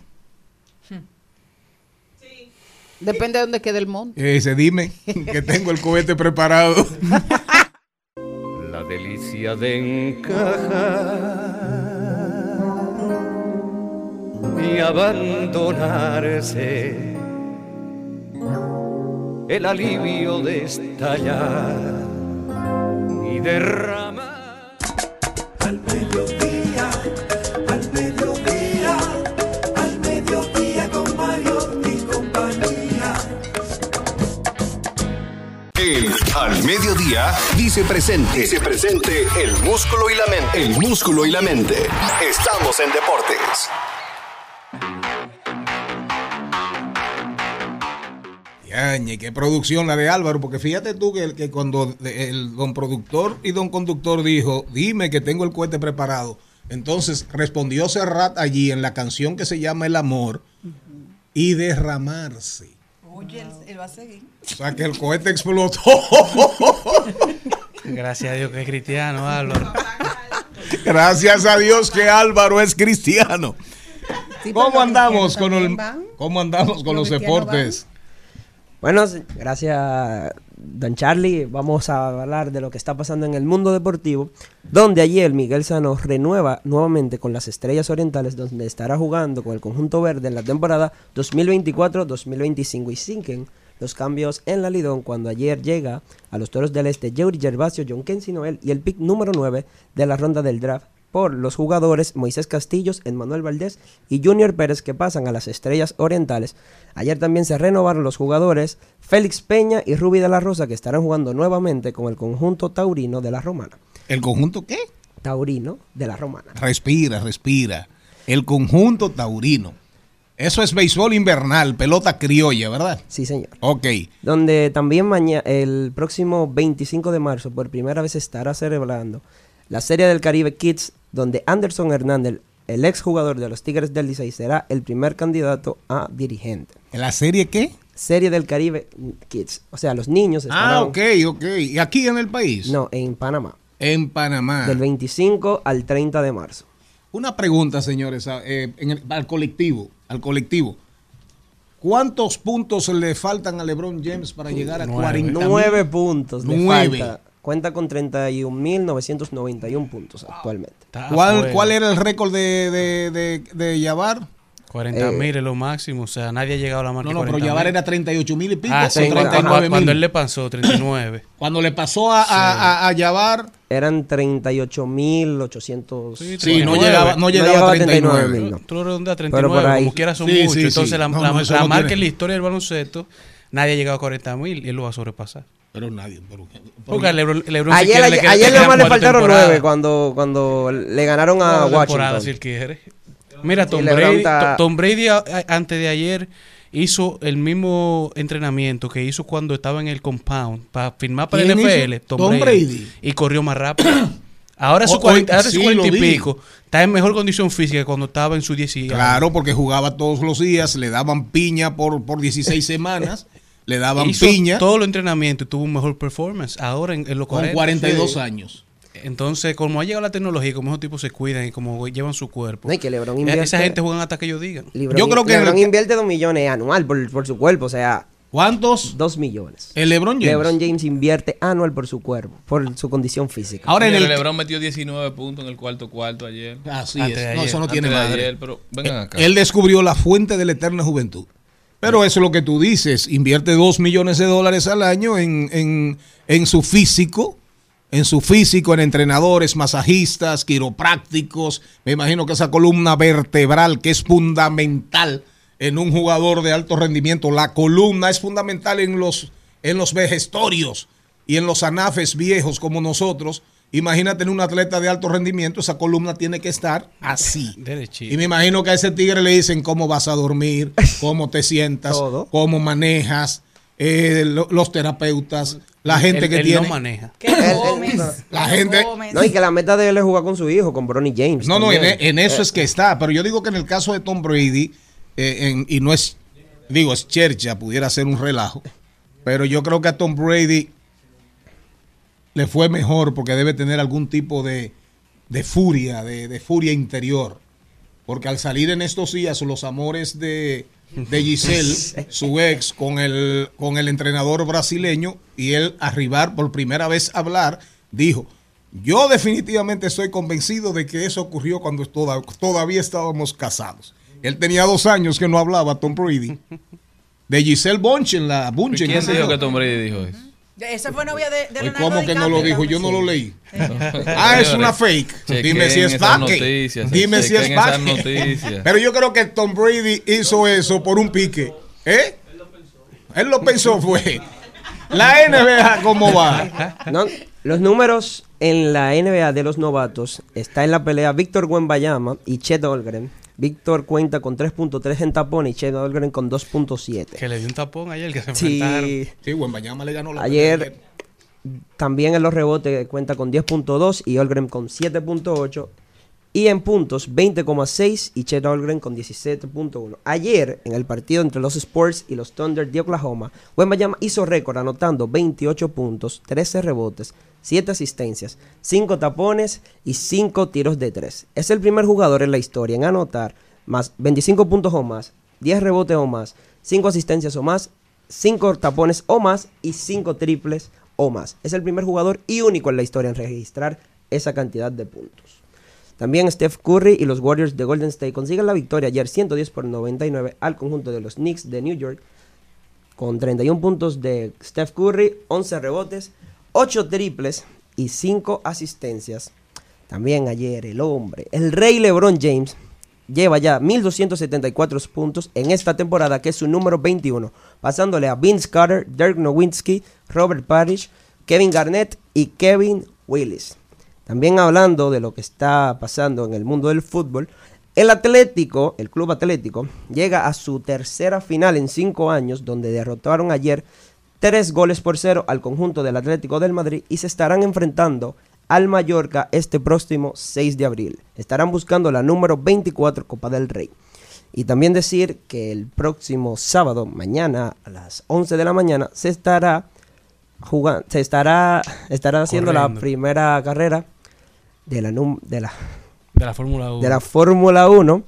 Depende de dónde quede el monte. Y dice, dime que tengo el cohete preparado. La delicia de encajar y abandonarse, el alivio de estallar y derramar. Al mediodía, al mediodía, al mediodía con Mario y compañía. El Al Mediodía dice presente. Dice presente el músculo y la mente. El músculo y la mente. Estamos en deportes. Qué producción la de Álvaro, porque fíjate tú que, que cuando el don productor y don conductor dijo, dime que tengo el cohete preparado, entonces respondió Serrat allí en la canción que se llama El Amor y derramarse. Oye, él, él va a seguir. O sea que el cohete explotó. Gracias a Dios que es cristiano, Álvaro. Gracias a Dios que Álvaro es cristiano. ¿Cómo andamos con el, cómo andamos con los deportes? Bueno, gracias, Don Charlie. Vamos a hablar de lo que está pasando en el mundo deportivo, donde ayer Miguel Sano renueva nuevamente con las Estrellas Orientales, donde estará jugando con el conjunto verde en la temporada 2024-2025 y siguen los cambios en la Lidón cuando ayer llega a los Toros del Este Yuri Gervasio, John Kensi Noel y el pick número 9 de la ronda del draft por los jugadores Moisés Castillos, Emmanuel Valdés y Junior Pérez que pasan a las Estrellas Orientales. Ayer también se renovaron los jugadores Félix Peña y Ruby de la Rosa que estarán jugando nuevamente con el conjunto taurino de la Romana. ¿El conjunto qué? Taurino de la Romana. Respira, respira. El conjunto taurino. Eso es béisbol invernal, pelota criolla, ¿verdad? Sí, señor. Ok. Donde también mañana, el próximo 25 de marzo, por primera vez estará celebrando la Serie del Caribe Kids, donde Anderson Hernández, el ex jugador de los Tigres del Licey, será el primer candidato a dirigente. ¿En la serie qué? Serie del Caribe Kids. O sea, los niños estarán... Ah, ok, ok. ¿Y aquí en el país? No, en Panamá. En Panamá. Del 25 al 30 de marzo. Una pregunta, señores, a- eh, en el- al colectivo, al colectivo. ¿Cuántos puntos le faltan a LeBron James para llegar a 40 Nueve puntos. le Nueve. falta. Cuenta con 31.991 puntos actualmente. ¿Cuál, ¿Cuál era el récord de, de, de, de Yavar? 40 Eh, mil es lo máximo, o sea, nadie ha llegado a la marca No, no, pero 40 Yavar mil. era 38 mil y pico. Ah, sí, cuando, 39 cuando mil. él le pasó, 39. Cuando le pasó a, a, a, a Yavar, Eran 38.800. Sí, no llegaba- no llegaba a 39. mil, no. Tú lo redondeas a Pero 39, por ahí- como quiera son Sí, muchos. sí, Entonces sí. la, No, la- no, la no marca tiene- en la historia del baloncesto, nadie ha llegado a 40 mil y él lo va a sobrepasar. Pero nadie. Pero, Porque a Lebron, Lebron si Ayer, quiere, le ayer, más le cuatro faltaron nueve cuando, cuando le ganaron a Washington. si él quiere. Mira, Tom Brady, Tom Brady a- a- antes de ayer hizo el mismo entrenamiento que hizo cuando estaba en el compound para firmar para el ¿Quién NFL? Tom, Tom Brady, Brady. y corrió más rápido. Ahora su Oh, 40, ahora su sí, 40 y pico está en mejor condición física que cuando estaba en su 10 y Claro, porque jugaba todos los días, le daban piña por, por 16 semanas, le daban hizo piña todo el entrenamiento y tuvo un mejor performance. Ahora en, en los con 40, 42 sí. años. Entonces, como ha llegado la tecnología, como esos tipos se cuidan y como llevan su cuerpo. No, y que LeBron invierte- Esa gente juega hasta que ellos digan. LeBron, Yo creo que LeBron el- invierte dos millones anual por, por su cuerpo, o sea, ¿Cuántos? dos millones. El LeBron James. LeBron James invierte anual por su cuerpo, por su condición física. Ahora en el LeBron metió 19 puntos en el cuarto cuarto ayer. Así Antes es. No, ayer. eso no Antes tiene madre. ayer, pero vengan acá. Él descubrió la fuente de la eterna juventud. Pero eso es lo que tú dices. Invierte dos millones de dólares al año en, en, en su físico. En su físico, en entrenadores, masajistas, quiroprácticos. Me imagino que esa columna vertebral que es fundamental en un jugador de alto rendimiento. La columna es fundamental en los, en los vejestorios y en los anafes viejos como nosotros. Imagínate en un atleta de alto rendimiento, esa columna tiene que estar así. Derechito. Y me imagino que a ese tigre le dicen cómo vas a dormir, cómo te sientas, cómo manejas, eh, lo- los terapeutas, la gente que él tiene. no maneja. La gente. No, y que la meta de él es jugar con su hijo, con Bronny James. No, no, en, en eso Eh, es que está. Pero yo digo que en el caso de Tom Brady, eh, en- y no es, digo, es chercha, pudiera ser un relajo. Pero yo creo que a Tom Brady le fue mejor porque debe tener algún tipo de, de furia, de, de furia interior. Porque al salir en estos días los amores de, de Giselle, su ex, con el, con el entrenador brasileño, y él arribar por primera vez a hablar, dijo, yo definitivamente estoy convencido de que eso ocurrió cuando toda- todavía estábamos casados. Él tenía dos años que no hablaba, Tom Brady. De Giselle Bunchen, la Bunchen. ¿Quién dijo que Tom Brady dijo eso? Esa fue novia de, de Leonardo ¿Cómo que no lo dijo? Yo no lo leí. Ah, es una fake. Chequen Dime si es noticias, Dime si es noticias. Pero yo creo que Tom Brady hizo eso por un pique. ¿Eh? Él lo pensó, fue. La NBA, ¿cómo va? No, los números en la NBA de los novatos está en la pelea Víctor Wembayama y Chet Olgren. Víctor cuenta con 3.3 en tapón y Chet Olgren con 2.7. Que le dio un tapón ayer que se Sí. enfrentaron. Sí, Wembanyama le ganó la Ayer también en los rebotes cuenta con 10.2 y Olgren con 7.8. Y en puntos 20,6 y Chet Olgren con 17.1. Ayer en el partido entre los Spurs y los Thunder de Oklahoma, Wembanyama hizo récord anotando 28 puntos, 13 rebotes, 7 asistencias, 5 tapones y 5 tiros de 3. Es el primer jugador en la historia en anotar más 25 puntos o más, 10 rebotes o más, 5 asistencias o más, 5 tapones o más y 5 triples o más. Es el primer jugador y único en la historia en registrar esa cantidad de puntos. También Steph Curry y los Warriors de Golden State consiguen la victoria ayer 110 por 99 al conjunto de los Knicks de New York con 31 puntos de Steph Curry, 11 rebotes, 8 triples y 5 asistencias. También ayer el hombre, el rey LeBron James, lleva ya 1274 puntos en esta temporada, que es su número 21, pasándole a Vince Carter, Dirk Nowitzki, Robert Parrish, Kevin Garnett y Kevin Willis. También hablando de lo que está pasando en el mundo del fútbol, el Atlético, el Club Atlético, llega a su tercera final en cinco años, donde derrotaron ayer tres goles por cero al conjunto del Atlético del Madrid y se estarán enfrentando al Mallorca este próximo 6 de abril. Estarán buscando la número 24 Copa del Rey. Y también decir que el próximo sábado, mañana a las 11 de la mañana, se estará jugando, se estará, estará haciendo la primera carrera de la, num- de la, De la Fórmula 1. de la Fórmula 1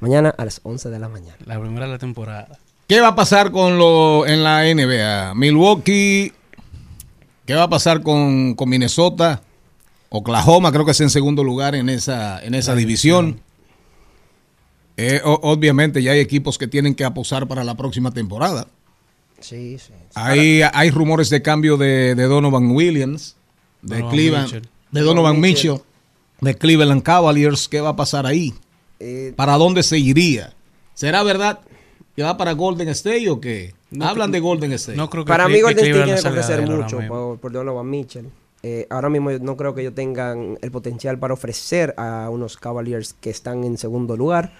mañana a las 11 de la mañana. La primera de la temporada. ¿Qué va a pasar con lo en la NBA? Milwaukee, ¿qué va a pasar con, con Minnesota? Oklahoma creo que es en segundo lugar en esa, en esa división. Eh, o- obviamente ya hay equipos que tienen que aposar para la próxima temporada. Sí, sí. Hay, hay rumores de cambio de, de Donovan Williams, de Donovan Cleveland, Mitchell. De Donovan Mitchell, de Cleveland Cavaliers. ¿Qué va a pasar ahí? Eh, ¿Para dónde se iría? ¿Será verdad que va para Golden State o qué? No Hablan creo- de Golden State. no creo que Para mí que Golden State tiene que ofrecer mucho por Donovan Mitchell. Eh, ahora mismo no creo que ellos tengan el potencial para ofrecer a unos Cavaliers que están en segundo lugar.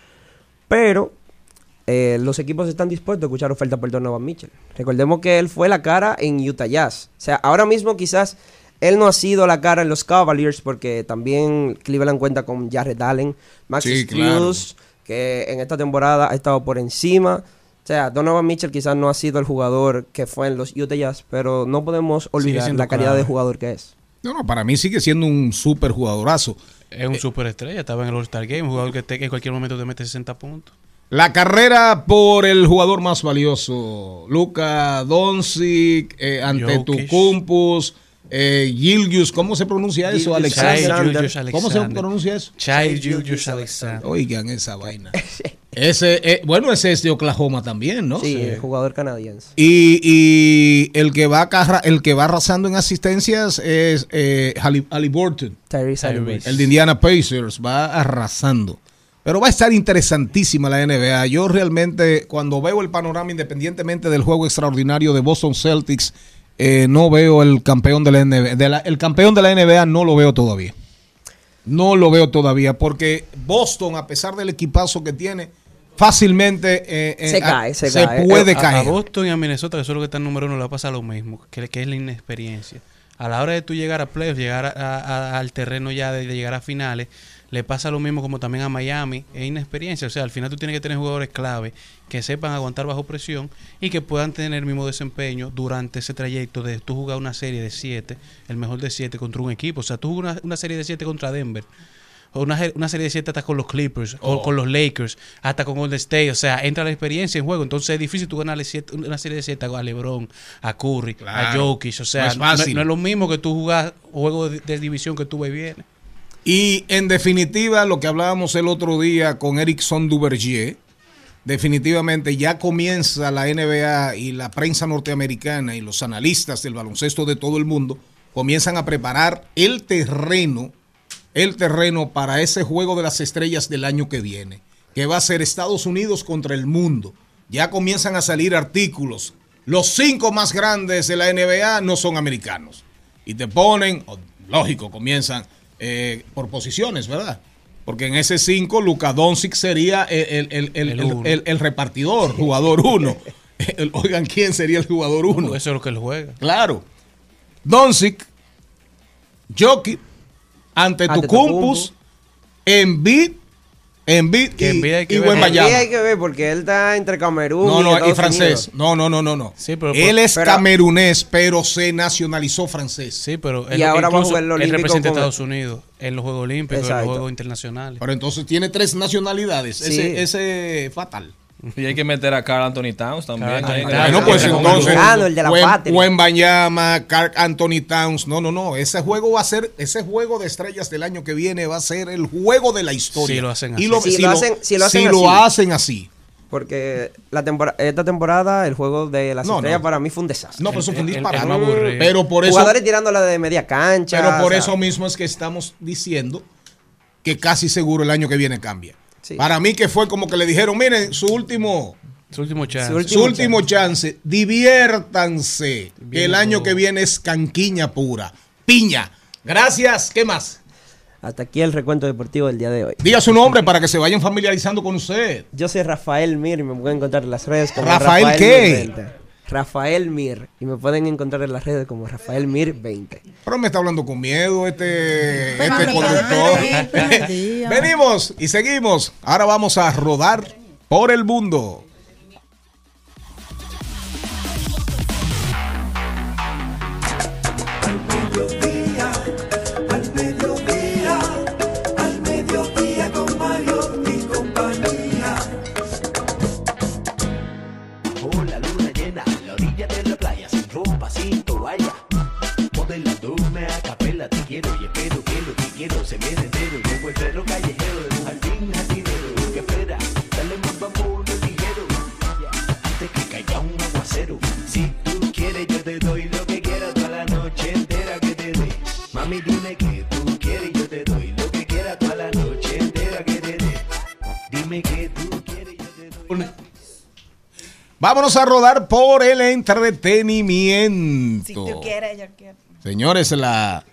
Pero eh, los equipos están dispuestos a escuchar ofertas por Donovan Mitchell. Recordemos que él fue la cara en Utah Jazz. O sea, ahora mismo quizás él no ha sido la cara en los Cavaliers porque también Cleveland cuenta con Jared Allen, Max Sí, Struz, que en esta temporada ha estado por encima. O sea, Donovan Mitchell quizás no ha sido el jugador que fue en los Utah Jazz, pero no podemos olvidar la calidad de jugador que es. No, no, para mí sigue siendo un súper jugadorazo. Es un superestrella, estaba en el All-Star Game, un jugador que, te- que en cualquier momento te mete 60 puntos. La carrera por el jugador más valioso, Luka Doncic, eh, ante Jokic. Tucumpus, eh, Gilgius, ¿cómo se pronuncia eso, Gilgeous Alexander? Alexander. ¿Cómo se pronuncia eso? Chai Julius Alexander. Oigan esa vaina. Ese, eh, bueno, ese es de Oklahoma también, ¿no? Sí, el jugador canadiense. Y, y el que va carra- el que va arrasando en asistencias es eh, Halli- Halliburton. Tyrese Halliburton. El de Indiana Pacers va arrasando. Pero va a estar interesantísima la NBA. Yo realmente, cuando veo el panorama, independientemente del juego extraordinario de Boston Celtics eh, no veo el campeón de la NBA. de la- el campeón de la NBA no lo veo todavía. No lo veo todavía porque Boston, a pesar del equipazo que tiene, fácilmente eh, eh, Se cae, se cae. puede a, caer. A Boston y a Minnesota, que son los que están número uno, le va a pasar lo mismo, que, que es la inexperiencia. A la hora de tú llegar a playoffs, llegar a- a- al terreno ya de, de llegar a finales, le pasa lo mismo como también a Miami, es inexperiencia. O sea, al final tú tienes que tener jugadores clave que sepan aguantar bajo presión y que puedan tener el mismo desempeño durante ese trayecto de tú jugar una serie de siete, el mejor de siete contra un equipo. O sea, tú jugas una, una serie de siete contra Denver. O una, una serie de siete hasta con los Clippers, o Oh. con los Lakers, hasta con Golden State. O sea, entra la experiencia en juego. Entonces es difícil tú ganarle siete- una serie de siete a LeBron, a Curry, a. Jokic. O sea, No es no, fácil. no es lo mismo que tú jugar juego de, de división que tú ves bien. Y en definitiva, lo que hablábamos el otro día con Erickson Duvergier, definitivamente ya comienza la NBA y la prensa norteamericana y los analistas del baloncesto de todo el mundo comienzan a preparar el terreno, el terreno para ese juego de las estrellas del año que viene, que va a ser Estados Unidos contra el mundo. Ya comienzan a salir artículos. Los cinco más grandes de la NBA no son americanos. Y te ponen, oh, lógico, comienzan eh, por posiciones, ¿verdad? Porque en ese 5, Luka Doncic sería el, el- el- el- repartidor, jugador 1. Oigan, ¿quién sería el jugador 1? Eso es lo que él juega. Claro. Doncic, Jokic, ante Tucumpus, Embiid, Que y, hay que y ver. Hay que ver porque él está entre Camerún No, y no, y francés. Unidos. No, no, no, no, no. pero- Él es pero- camerunés, pero se nacionalizó francés. Sí, pero Y ahora va a jugar el él representa a Estados Unidos en los Juegos Olímpicos, en los. Juegos Internacionales. Pero entonces tiene tres nacionalidades. Sí. Ese, ese fatal. Y hay que meter a Carl Anthony Towns también. Anthony Bueno, pues entonces. Dominicano, el de la Wen- patria. Wembanyama, Carl Anthony Towns. No, no, no. Ese juego va a ser, ese juego de estrellas del año que viene va a ser el juego de la historia. Si lo hacen Y así. Si lo hacen- si lo hacen así. hacen así. Porque la tempora- esta temporada el juego de las No, estrellas no. para mí fue un desastre. No, pero eso fue un El- el- disparate. Pero por eso. Jugadores tirándola de media cancha. Pero por o sea, eso mismo es que estamos diciendo que casi seguro el año que viene cambia. Sí. Para mí que fue como que le dijeron, miren, su último, Su último chance. Su su último chance, diviértanse, que el año que viene es canquiña pura, piña. Gracias, ¿qué más? Hasta aquí el recuento deportivo del día de hoy. Diga su nombre para que se vayan familiarizando con usted. Yo soy Rafael Mir y me pueden encontrar en las redes como ¿Rafael qué? Mir 20. Rafael Mir y me pueden encontrar en las redes como Rafael Mir 20. Pero me está hablando con miedo este, este conductor. Venimos y seguimos. Ahora vamos a rodar por el mundo. Te quiero y espero que lo que quiero se viene entero. Como el perro callejero de un jardín jardinero. Que espera, dale más vamos ligero. Antes que caiga un aguacero. Si tú quieres, yo te doy lo que quieras toda la noche entera que te dé. Mami, dime que tú quieres, yo te doy lo que quieras toda la noche entera que te dé. Dime que tú quieres, yo te doy. Vámonos a rodar por el entretenimiento. Si tú quieres, yo quiero. Señores, la,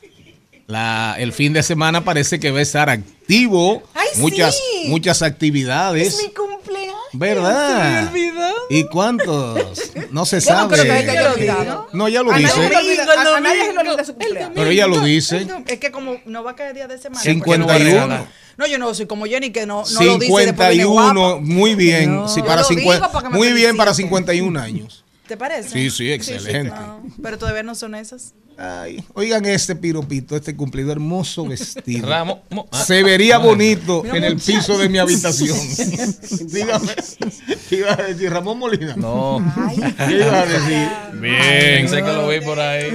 la, el fin de semana parece que va a estar activo. ¡Ay, muchas, sí! muchas actividades. Es mi cumpleaños. ¿Verdad? Se me. ¿Y cuántos? No se Yo no sabe. creo que haya que olvidado. No, ya lo A dice. olvida- a- a nadie se le olvida su cumpleaños. Pero ella lo dice. Es que como no va a caer día de semana. 51. No, yo no soy como Jenny que no, no lo dice y después viene 51, guapa. muy bien. No. Sí, para lo cincuen- digo para que me muy bien para feliciten. 51 años. ¿Te parece? Sí, sí, excelente. No, pero todavía no son esas. Ay, oigan este piropito, este cumplido hermoso vestido. Ramo- mo- ah. Se vería Ah. bonito Mira, en el muchacho. piso de mi habitación. Dígame, ¿qué iba a decir Ramón Molina? No. ¿Qué iba a decir? Bien, sé que lo vi por ahí.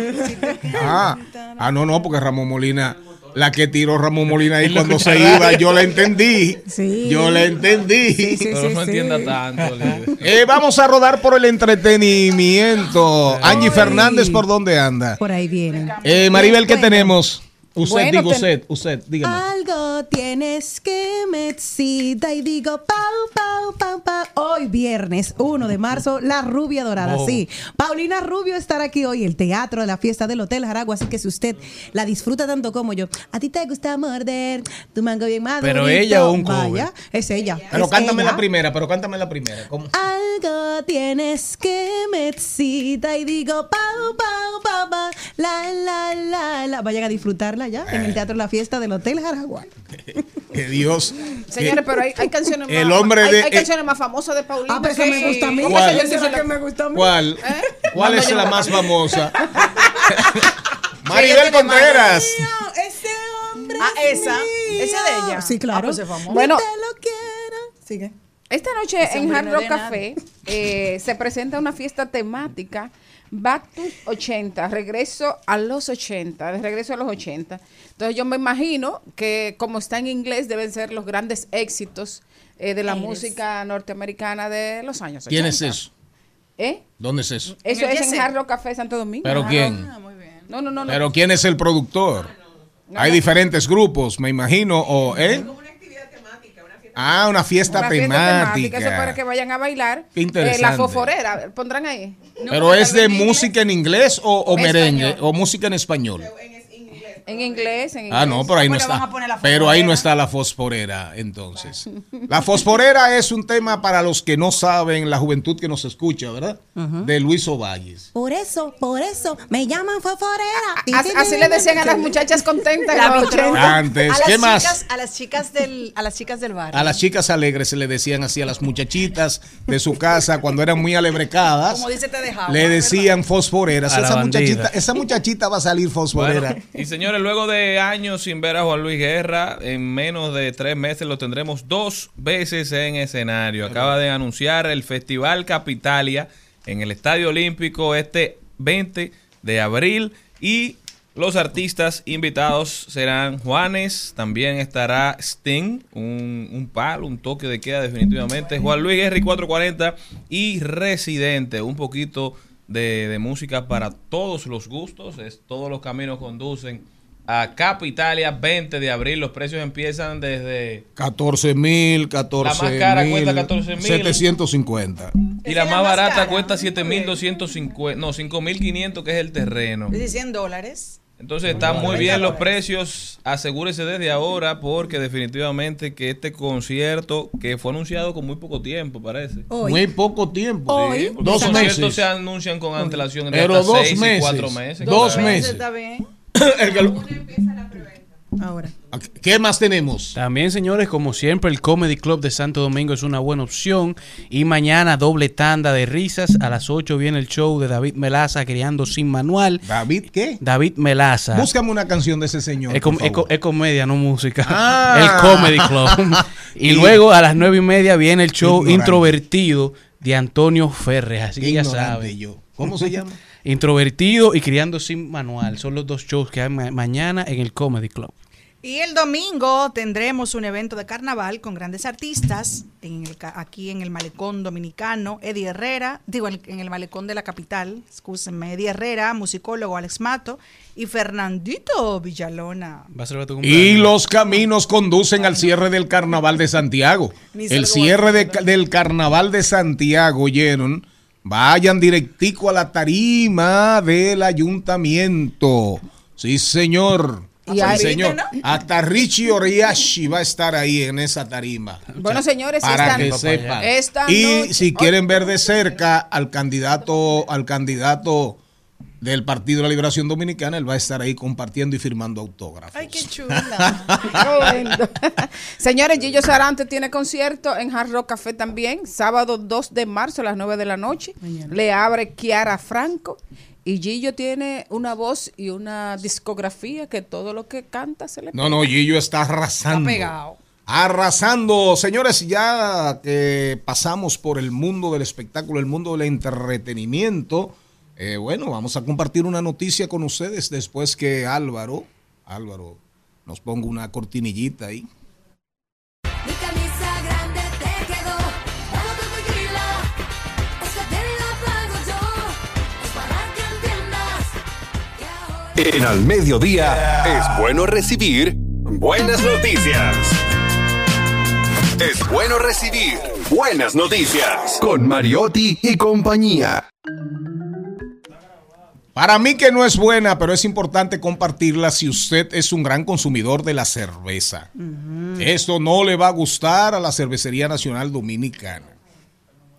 Ah, ah, no, no, porque Ramón Molina, la que tiró Ramón Molina ahí cuando se iba, yo la entendí. Sí. Yo la entendí. Pero no entienda tanto. Eh, vamos a rodar por el entretenimiento. Angie Fernández, ¿por dónde anda? Por ahí vienen. Eh, Maribel, ¿qué tenemos? Usted, Bueno, digo ten- usted, usted, dígame. Algo tienes que me excita y digo pau, pau, pau, pau. Hoy viernes 1 de marzo, La Rubia Dorada. Oh. Sí, Paulina Rubio estará aquí hoy, el teatro de la fiesta del Hotel Jaragua. Así que si usted la disfruta tanto como yo, a ti te gusta morder tu mango bien madurito. Pero ella o un cover. Vaya, es ella. Pero es cántame ella. la primera, pero cántame la primera. ¿Cómo? Algo tienes que me excita y digo pau, pau, pau, pau, la, la, la, la. Vayan a disfrutarla ya en el Teatro La Fiesta del Hotel Jaragua. Que Dios. Señores, que- pero hay, hay canciones el más, hombre hay, de- hay eh, canciones más famosas de Paulina. Ah, pero esa me gusta a mí. ¿Cómo ¿Cuál? Esa es la esa? que me gusta a mí. ¿Cuál? ¿Eh? ¿Cuál es la más famosa? Maribel Contreras. Ese hombre. Ah, es esa. mío. Esa de ella. Sí, claro. Ah, pues. Bueno. Ni te lo quiero. Sigue. Esta noche Ese en Hard Rock Café eh, se presenta una fiesta temática Back to 80, regreso a los 80, de regreso a los 80. Entonces yo me imagino que como está en inglés deben ser los grandes éxitos eh, de la Eres. música norteamericana de los años 80. ¿Quién es eso? ¿Eh? ¿Dónde es eso? Eso es en Rock Café Santo Domingo. ¿Pero quién? No, no, no. no. ¿Pero quién es el productor? Hay diferentes grupos, me imagino, o, ¿eh? Ah, una fiesta Una fiesta temática. Eso para que vayan a bailar. Qué interesante. Eh, la fosforera, pondrán ahí. ¿Pero es de música en inglés o, o En merengue? español. ¿O música en español? En inglés, en inglés. Ah, no, pero ahí no está. Pero ahí no fosforera. está la fosforera, entonces. La fosforera es un tema para los que no saben, la juventud que nos escucha, ¿verdad? De Luis Ovalles. Por eso, por eso, me llaman foforera. Así, así le decían a las muchachas contentas en La los vitrona. 80. Antes, a las ¿qué chicas, más? A las chicas del, a las chicas del bar. A las chicas alegres se le decían así a las muchachitas de su casa cuando eran muy alebrecadas. Como dice te dejaba. Le decían fosforeras. Esa bandida. muchachita, esa muchachita va a salir fosforera. Bueno, y señores, luego de años sin ver a Juan Luis Guerra, en menos de tres meses lo tendremos dos veces en escenario. Acaba de anunciar el Festival Capitalia en el Estadio Olímpico este 20 de abril y los artistas invitados serán Juanes, también estará Sting, un, un palo, un toque de queda definitivamente, Juan Luis Guerra y 440 y Residente, un poquito de, de música para todos los gustos, es, todos los caminos conducen a Capitalia 20 de abril, los precios empiezan desde 14 mil, 14 La más cara cuesta 14,000. 750. y la más más barata cara. cuesta 7250, no, 5500 que es el terreno. Es decir, 100 dólares. Entonces están muy bien los precios. Asegúrese desde ahora porque definitivamente que este concierto que fue anunciado con muy poco tiempo parece. Hoy. Muy poco tiempo. Hoy. Los Dos conciertos meses. se anuncian con antelación hasta dos seis y meses. cuatro meses. Dos claro. meses. Está bien. El Ahora. ¿Qué más tenemos? También, señores, como siempre, el Comedy Club de Santo Domingo es una buena opción. Y mañana doble tanda de risas. A las 8 viene el show de David Melaza, Criando Sin Manual. David, ¿qué? David Melaza. Búscame una canción de ese señor. Es, com- por es co- favor. es comedia, no música. Ah. El Comedy Club. y Y- luego a las nueve y media viene el show Ignorante. introvertido de Antonio Ferres. Así que ya saben. yo. ¿Cómo se llama? Introvertido y Criando Sin Manual. Son los dos shows que hay ma- mañana en el Comedy Club. Y el domingo tendremos un evento de carnaval con grandes artistas en el, aquí en el malecón dominicano. Eddie Herrera, digo, en, en el malecón de la capital, excúsenme, Eddie Herrera, musicólogo Alex Mato y Fernandito Villalona. Va a ser tu Y los caminos conducen al cierre del Carnaval de Santiago. El cierre de- del Carnaval de Santiago, oyeron. Vayan directico a la tarima del ayuntamiento. Sí, señor. Y Sí, señor. Hasta Richie Oriashi va a estar ahí en esa tarima. Bueno, señores, Para esta, que sepan. Y si quieren ver de cerca al candidato, al candidato del Partido de la Liberación Dominicana, él va a estar ahí compartiendo y firmando autógrafos. Ay, qué chula. Señores, Gillo Sarante tiene concierto en Hard Rock Café también, sábado 2 de marzo a las 9 de la noche. Le abre Kiara Franco. Y Gillo tiene una voz y una discografía que todo lo que canta se le No, no, Gillo está arrasando. Está pegado. Arrasando. Señores, ya que pasamos por el mundo del espectáculo, el mundo del entretenimiento, eh, bueno, vamos a compartir una noticia con ustedes después que Álvaro, Álvaro, nos ponga una cortinillita ahí. En al mediodía es bueno recibir buenas noticias. Es bueno recibir buenas noticias. Con Mariotti y compañía. Para mí que no es buena, pero es importante compartirla si usted es un gran consumidor de la cerveza. Esto no le va a gustar a la Cervecería Nacional Dominicana.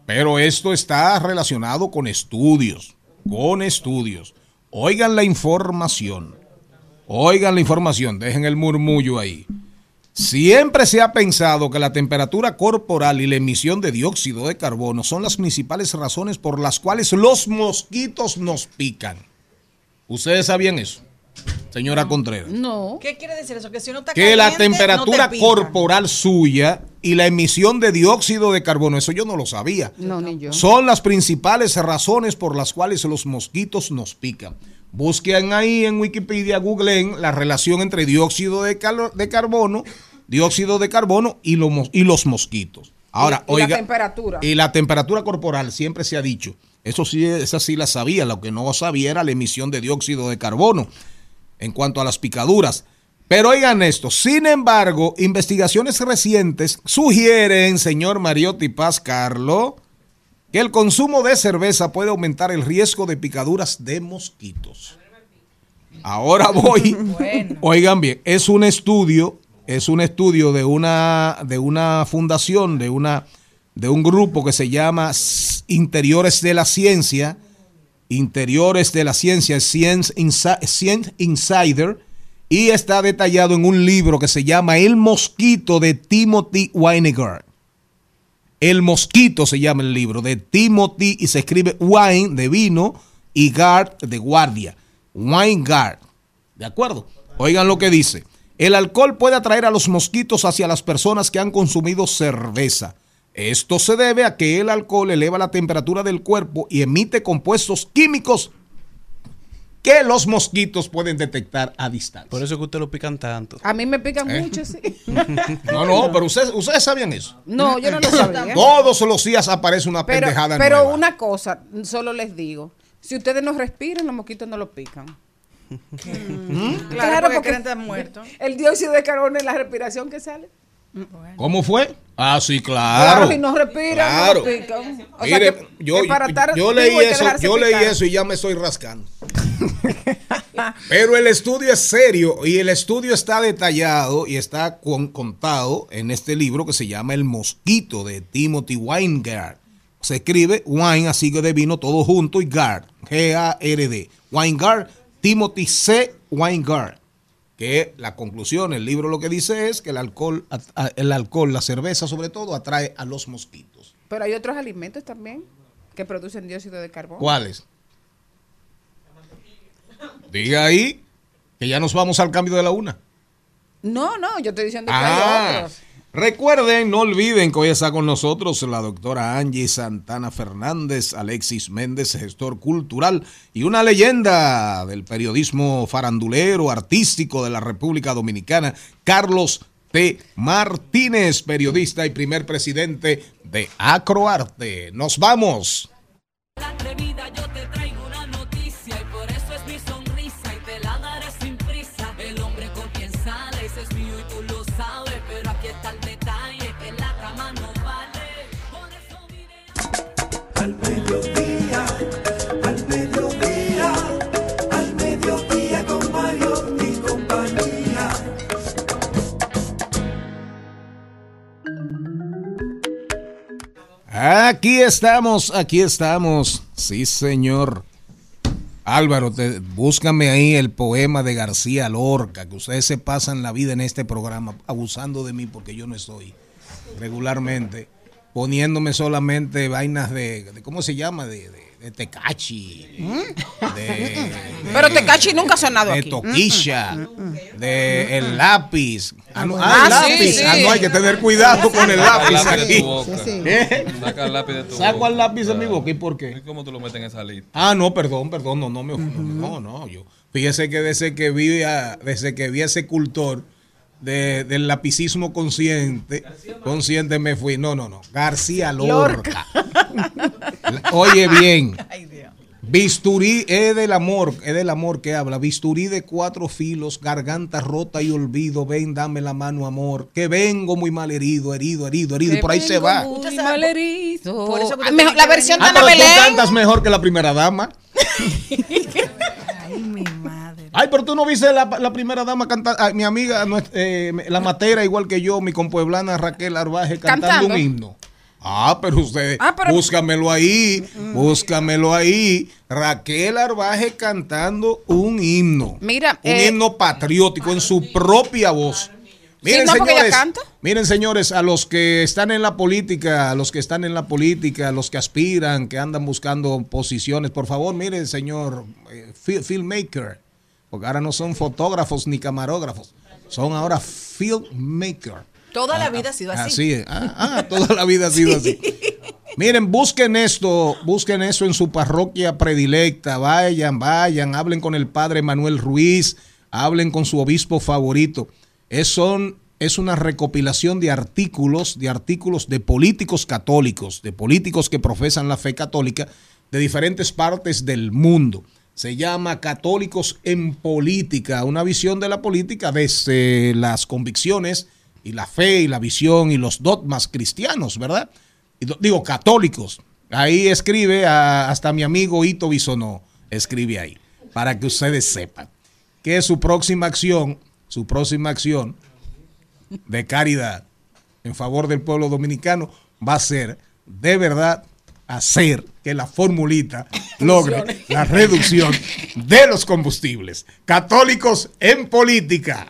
Pero esto está relacionado con estudios, con estudios. Oigan la información. Oigan la información, dejen el murmullo ahí. Siempre se ha pensado que la temperatura corporal y la emisión de dióxido de carbono son las principales razones por las cuales los mosquitos nos pican. ¿Ustedes sabían eso? Señora Contreras. No. ¿Qué quiere decir eso? Que si uno está Que la temperatura no te pica. corporal suya y la emisión de dióxido de carbono, eso yo no lo sabía. No, ni yo. Son las principales razones por las cuales los mosquitos nos pican. Busquen ahí en Wikipedia, googleen la relación entre dióxido de, calo- de carbono, dióxido de carbono y, lo mos- y los mosquitos. Ahora, Y- y la temperatura. y la temperatura corporal siempre se ha dicho. Eso sí, esa sí la sabía. Lo que no sabía era la emisión de dióxido de carbono en cuanto a las picaduras. Pero oigan esto, sin embargo, investigaciones recientes sugieren, señor Mariotti Paz Carlo, que el consumo de cerveza puede aumentar el riesgo de picaduras de mosquitos. Ahora voy. Oigan bien, es un estudio, es un estudio de una de una fundación, de una de un grupo que se llama Interiores de la Ciencia, Interiores de la Ciencia, Science, Insi- Science Insider, y está detallado en un libro que se llama El mosquito de Timothy Weinegar. El mosquito se llama el libro de Timothy y se escribe wine de vino y guard de guardia. Wine guard. ¿De acuerdo? Oigan lo que dice. El alcohol puede atraer a los mosquitos hacia las personas que han consumido cerveza. Esto se debe a que el alcohol eleva la temperatura del cuerpo y emite compuestos químicos que los mosquitos pueden detectar a distancia. Por eso es que ustedes lo pican tanto. A mí me pican ¿Eh? mucho, sí. No, no, pero ustedes, ustedes sabían eso. No, yo no lo sabía. Todos los días aparece una Pero, pendejada pero nueva. una cosa, solo les digo. Si ustedes no respiran, los mosquitos no los pican. Claro, porque creen estar muertos. El dióxido de carbono es la respiración que sale. ¿Cómo fue? Ah, sí, claro. si no respiran, Claro. no pican. O sea Mire, que- yo, que para estar yo leí eso, yo leí picar. eso y ya me estoy rascando. Pero el estudio es serio y el estudio está detallado y está con- contado en este libro que se llama El mosquito de Timothy Weingard. Se escribe wine, así que de vino todo junto y guard, G-A-R-D. Weingard, Timothy C. Weingard. Que la conclusión, el libro lo que dice es que el alcohol, el alcohol, la cerveza sobre todo, atrae a los mosquitos. Pero hay otros alimentos también que producen dióxido de carbono. ¿Cuáles? Diga ahí que ya nos vamos al cambio de la una. No, no, yo estoy diciendo que hay Ah, otros. recuerden, no olviden que hoy está con nosotros la doctora Angie Santana Fernández, Alexis Méndez, gestor cultural y una leyenda del periodismo farandulero, artístico de la República Dominicana, Carlos T. Martínez, periodista y primer presidente de Acroarte. Nos vamos. atrevida, yo Al mediodía, al mediodía, al mediodía con Mario y compañía. Aquí estamos, aquí estamos. Sí, señor. Álvaro, búscame ahí el poema de García Lorca, que ustedes se pasan la vida en este programa abusando de mí porque yo no estoy regularmente, poniéndome solamente vainas de, de- ¿cómo se llama? De, de, de tecachi, de, Pero Tecachi nunca ha sonado de aquí. toquilla, de el lápiz. Ah, no, ah, el Ah, sí, lápiz. sí. Ah, no, hay que tener cuidado con el Saca lápiz el lápiz de tu boca. Sí, sí. ¿Eh? Saca el lápiz de tu Saco boca. el lápiz de mi boca. ¿Y por qué? ¿Y cómo tú lo metes en esa lista? Ah, no, perdón, perdón, no, no me No, no, yo. Fíjese que desde que vi a- desde que vi a ese cultor de- del lapicismo consciente, consciente me fui. No, no, no. García Lorca. Oye bien. Bisturí es del amor, es del amor que habla. Bisturí de cuatro filos, garganta rota y olvido. Ven, dame la mano, amor. Que vengo muy mal herido, herido, herido, herido. Y por ahí se va. Muy mal herido. Por eso que usted Ah, mejor- la que versión de Ah, Ana pero tú cantas mejor que la primera dama. Ay, mi madre. Ay, pero tú no viste la, la primera dama cantar, ah, mi amiga, eh, la matera, igual que yo, mi compueblana Raquel Arbaje, cantando, Cantando. un himno. Ah, pero usted, Ah, pero- búscamelo ahí, búscamelo ahí. Raquel Arbaje cantando un himno. Mira, un eh, himno patriótico en su propia voz. Miren, no, porque ella señores, canta. miren, señores, a los que están en la política, a los que están en la política, a los que aspiran, que andan buscando posiciones, por favor, miren, señor eh, fi- filmmaker, porque ahora no son fotógrafos ni camarógrafos, son ahora filmmaker. Toda la vida ha sido así. Así es. Ah, ah, toda la vida ha sido así. Miren, busquen esto, busquen eso en su parroquia predilecta, vayan, vayan, hablen con el padre Manuel Ruiz, hablen con su obispo favorito. Es, son, es una recopilación de artículos, de artículos de políticos católicos, de políticos que profesan la fe católica de diferentes partes del mundo. Se llama Católicos en Política, una visión de la política desde las convicciones y la fe y la visión y los dogmas cristianos, ¿verdad? Y digo, católicos. Ahí escribe hasta mi amigo Ito Bisonó, escribe ahí, para que ustedes sepan que su próxima acción, su próxima acción de caridad en favor del pueblo dominicano va a ser de verdad hacer que la formulita logre la reducción de los combustibles. Católicos en política.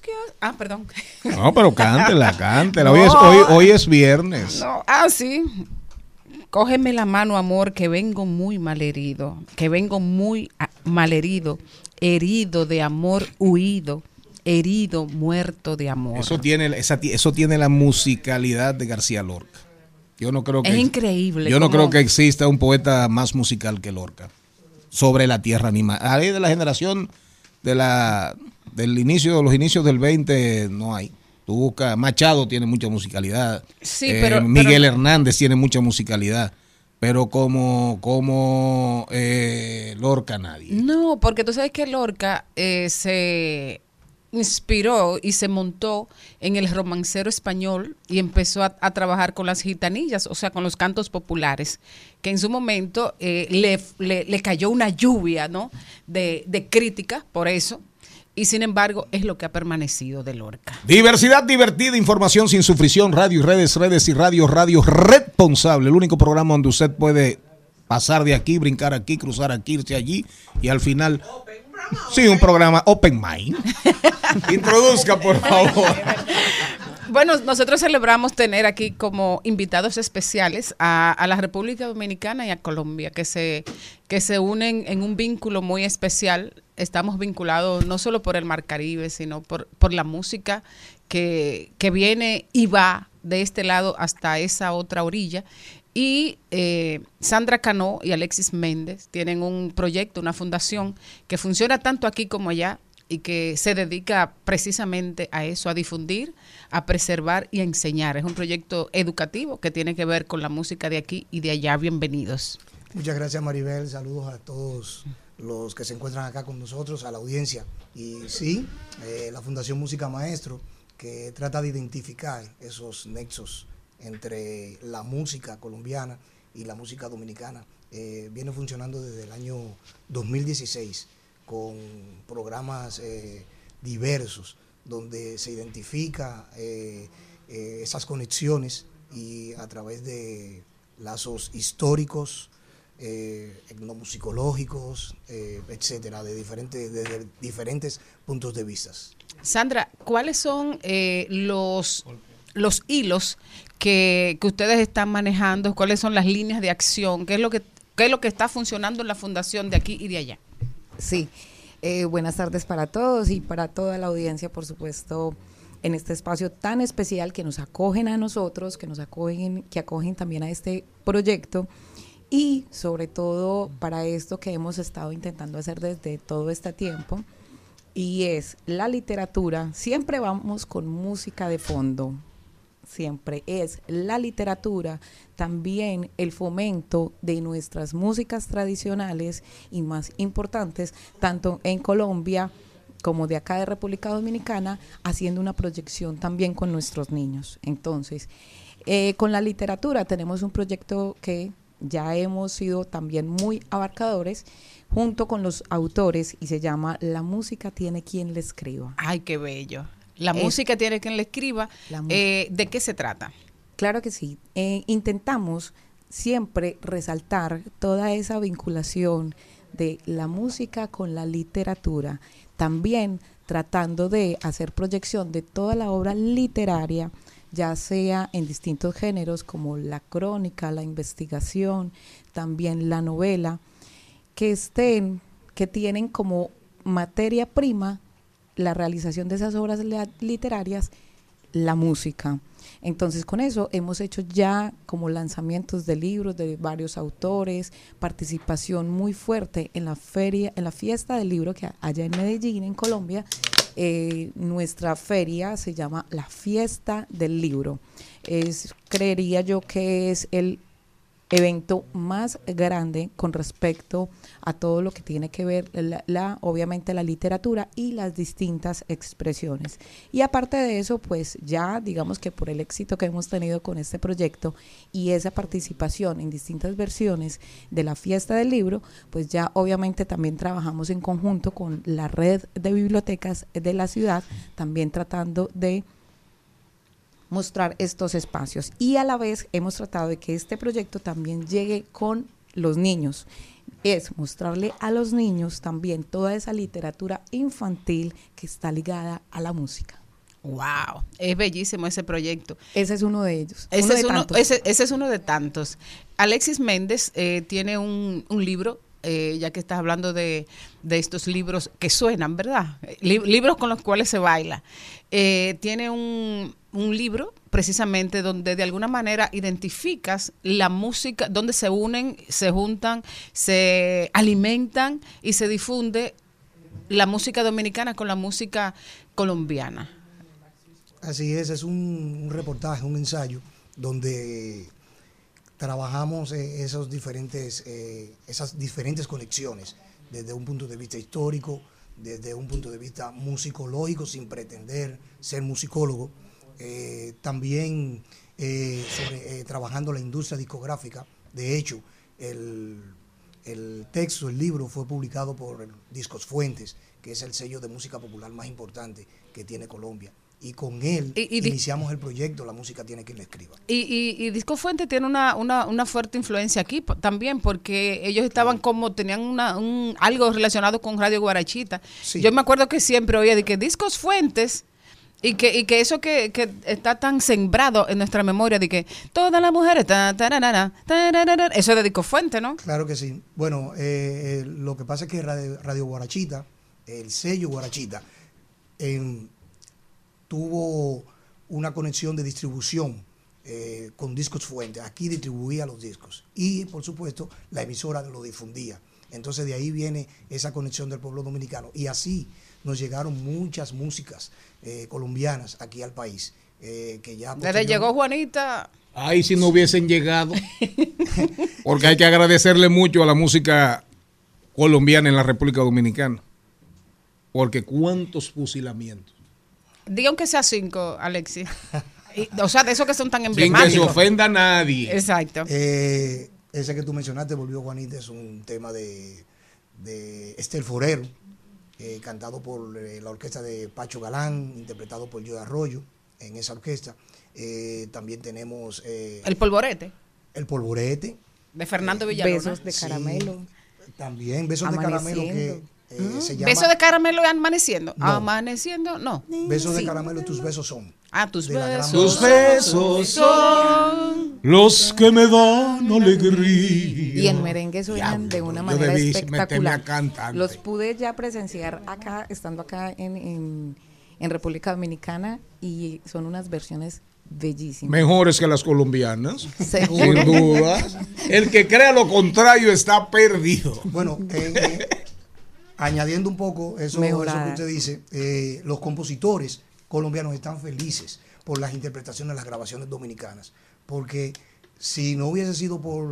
Que... Ah, perdón. No, pero cántela, cántela. Hoy, No. es, hoy, hoy es viernes. No, ah, sí. Cógeme la mano, amor, que vengo muy mal herido, que vengo muy ah, mal herido, herido de amor huido, herido, muerto de amor. Eso tiene, esa eso tiene la musicalidad de García Lorca. Yo no creo que Es increíble Yo no creo que exista un poeta más musical que Lorca sobre la tierra animal. Ahí de la generación de la del inicio de los inicios del 20 no hay. Tú buscas Machado tiene mucha musicalidad. Sí, Eh, pero- Miguel pero- Hernández tiene mucha musicalidad. Pero como como eh, Lorca nadie. No, porque tú sabes que Lorca eh, se inspiró y se montó en el romancero español y empezó a, a trabajar con las gitanillas, o sea, con los cantos populares, que en su momento eh, le, le- le cayó una lluvia ¿no? de, de crítica por eso, y sin embargo es lo que ha permanecido de Lorca. Diversidad divertida, información sin sufrición, radio y redes, redes y radio, radio responsable. El único programa donde usted puede pasar de aquí, brincar aquí, cruzar aquí, irse allí y al final. Sí, un programa Open Mind. Introduzca, por favor. Bueno, nosotros celebramos tener aquí como invitados especiales a, la República Dominicana y a Colombia, que se, que se unen en un vínculo muy especial. Estamos vinculados no solo por el Mar Caribe, sino por, por la música que, que viene y va de este lado hasta esa otra orilla. Y eh, Sandra Cano y Alexis Méndez tienen un proyecto, una fundación que funciona tanto aquí como allá y que se dedica precisamente a eso, a difundir, a preservar y a enseñar. Es un proyecto educativo que tiene que ver con la música de aquí y de allá. Bienvenidos. Muchas gracias Maribel, saludos a todos los que se encuentran acá con nosotros, a la audiencia. Y sí, eh, la Fundación Música Maestro, que trata de identificar esos nexos entre la música colombiana y la música dominicana, eh, viene funcionando desde el año 2016 con programas eh, diversos donde se identifica eh, eh, esas conexiones y a través de lazos históricos, eh, etnomusicológicos, eh, etcétera, de diferentes, desde diferentes puntos de vista. Sandra, ¿cuáles son los, los hilos que, que ustedes están manejando? ¿Cuáles son las líneas de acción? ¿Qué es lo que, qué es lo que está funcionando en la fundación de aquí y de allá? Sí, eh, buenas tardes para todos y para toda la audiencia, por supuesto, en este espacio tan especial que nos acogen a nosotros, que nos acogen, que acogen también a este proyecto y sobre todo para esto que hemos estado intentando hacer desde todo este tiempo y es la literatura. Siempre vamos con música de fondo, siempre es la literatura, también el fomento de nuestras músicas tradicionales y más importantes, tanto en Colombia como de acá de República Dominicana, haciendo una proyección también con nuestros niños. Entonces, eh, con la literatura tenemos un proyecto que ya hemos sido también muy abarcadores junto con los autores y se llama La música tiene quien le escriba. Ay, qué bello. La Es- música tiene quien escriba. La mu- Eh, ¿De qué se trata? Claro que sí. Eh, intentamos siempre resaltar toda esa vinculación de la música con la literatura, también tratando de hacer proyección de toda la obra literaria, ya sea en distintos géneros como la crónica, la investigación, también la novela, que estén, que tienen como materia prima la realización de esas obras literarias, la música. Entonces con eso hemos hecho ya como lanzamientos de libros de varios autores, participación muy fuerte en la feria, en la fiesta del libro que allá en Medellín, en Colombia, eh, nuestra feria se llama la fiesta del libro. Es, creería yo que es el evento más grande con respecto a todo lo que tiene que ver la, la- obviamente la literatura y las distintas expresiones. Y aparte de eso pues ya digamos que por el éxito que hemos tenido con este proyecto y esa participación en distintas versiones de la fiesta del libro pues ya obviamente también trabajamos en conjunto con la red de bibliotecas de la ciudad también tratando de mostrar estos espacios y a la vez hemos tratado de que este proyecto también llegue con los niños. Es mostrarle a los niños también toda esa literatura infantil que está ligada a la música. Wow, es bellísimo ese proyecto. Ese es uno de ellos. Ese, uno es, de uno, tantos. ese, ese es uno de tantos. Alexis Méndez eh, tiene un, un libro, eh, ya que estás hablando de, de estos libros que suenan, ¿verdad? Li- libros con los cuales se baila. Eh, tiene un, un libro precisamente donde de alguna manera identificas la música, donde se unen, se juntan, se alimentan y se difunde la música dominicana con la música colombiana. Así es, es un reportaje, un ensayo donde trabajamos eh, esos diferentes, eh, esas diferentes conexiones desde un punto de vista histórico, desde un punto de vista musicológico, sin pretender ser musicólogo. Eh, también trabajando la industria discográfica. De hecho, el, el texto, el libro fue publicado por Discos Fuentes, que es el sello de música popular más importante que tiene Colombia. Y con él Y- y di- iniciamos el proyecto La música tiene quien le escriba. Y, y, Disco Fuente tiene una, una, una fuerte influencia aquí también, porque ellos estaban como, tenían una, un, algo relacionado con Radio Guarachita. Yo me acuerdo que siempre oía de que Discos Fuentes, y que, y que eso que, que está tan sembrado en nuestra memoria, de que todas las mujeres, ta, tararara, tararara, eso es de Disco Fuente, ¿no? Claro que sí. Bueno, eh, eh, lo que pasa es que Radio, Radio Guarachita, el sello Guarachita, em, tuvo una conexión de distribución eh, con Discos Fuentes. Aquí distribuía los discos y, por supuesto, la emisora lo difundía. Entonces de ahí viene esa conexión del pueblo dominicano. Y así nos llegaron muchas músicas eh, colombianas aquí al país. eh, que ya Desde llegó Juanita. Ay, si no hubiesen llegado. Porque hay que agradecerle mucho a la música colombiana en la República Dominicana. Porque cuántos fusilamientos. Diga aunque sea cinco, Alexis. Y- o sea, de esos que son tan Sin que se emblemáticos. ofenda a nadie. Exacto. Eh, ese que tú mencionaste, Volvió Juanita, es un tema de, de Estel Forero, eh, cantado por eh, la orquesta de Pacho Galán, interpretado por Joe Arroyo en esa orquesta. Eh, también tenemos... eh, El polvorete. El polvorete De Fernando Villalona. Besos de Sí. caramelo. También, besos de caramelo que eh, se llama... Beso de caramelo y amaneciendo. No. Amaneciendo, no. Besos de caramelo, tus besos son. Ah, tus besos. Tus besos son. Los que me dan alegría. Y en merengue suenan de una yo manera debí espectacular. Los pude ya presenciar acá, estando acá en, en, en República Dominicana, y son unas versiones bellísimas. Mejores que las colombianas. Seguro. Sin duda. El que crea lo contrario está perdido. Bueno, eh, eh, añadiendo un poco eso, eso que usted dice, eh, los compositores colombianos están felices por las interpretaciones de las grabaciones dominicanas. Porque si no hubiese sido por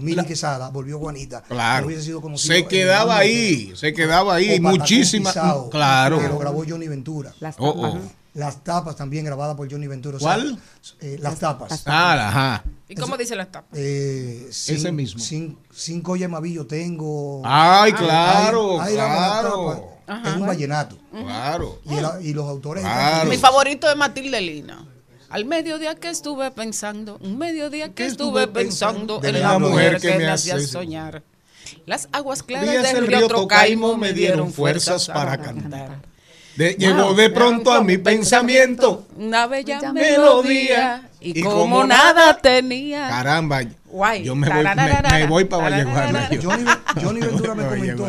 Mili Quesada, volvió Juanita, Claro. no hubiese sido conocido Se quedaba ahí, se quedaba ahí. Muchísimas. Claro. Que lo grabó Johnny Ventura. Las Oh, oh. Las tapas también grabadas por Johnny Ventura. O sea, ¿Cuál? eh, las tapas. Ah, ajá. ¿Y cómo dice la tapa? Eh, Ese mismo. cin- cinco yemavillos tengo. Ay, claro, la claro. Es un vallenato. Claro. Y, el- y los autores. Claro. Mi favorito es Matilde Lina. Al mediodía que estuve pensando, un mediodía que estuve pensando en la mujer que me hacía soñar. Las aguas claras del el río Trocaimo Tocaimo me dieron fuerzas para cantar. De- llegó de pronto a mi pensamiento. Una bella melodía y, Y como, como nada tenía. Caramba. Guay. Yo me voy, me, me voy para Valleguana. yo. Johnny, Johnny Ventura me comentó.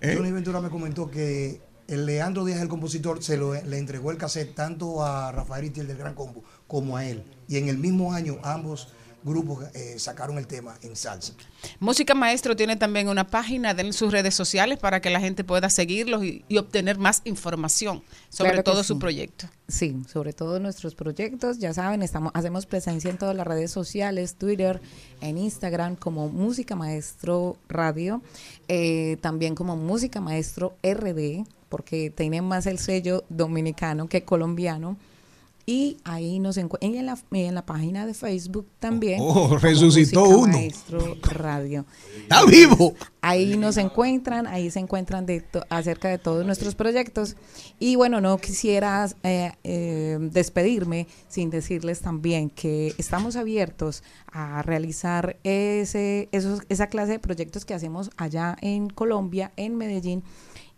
¿Eh? Johnny Ventura me comentó que el Leandro Díaz, el compositor, se lo, le entregó el cassette tanto a Rafael Itiel del Gran Combo como a él. Y en el mismo año ambos grupos eh, sacaron el tema en salsa. Música Maestro tiene también una página en sus redes sociales para que la gente pueda seguirlos y, y obtener más información sobre Claro todo sí. su proyecto. Sí, sobre todo nuestros proyectos, ya saben, estamos, hacemos presencia en todas las redes sociales, Twitter, en Instagram como Música Maestro Radio, eh, también como Música Maestro RD, porque tienen más el sello dominicano que colombiano. Y ahí nos encuentran en la, en la página de Facebook también. Oh, como resucitó uno. Maestro Radio. Está vivo. Ahí nos encuentran, ahí se encuentran de to- acerca de todos nuestros proyectos. Y bueno, no quisiera eh, eh, despedirme sin decirles también que estamos abiertos a realizar ese, esos, esa clase de proyectos que hacemos allá en Colombia, en Medellín,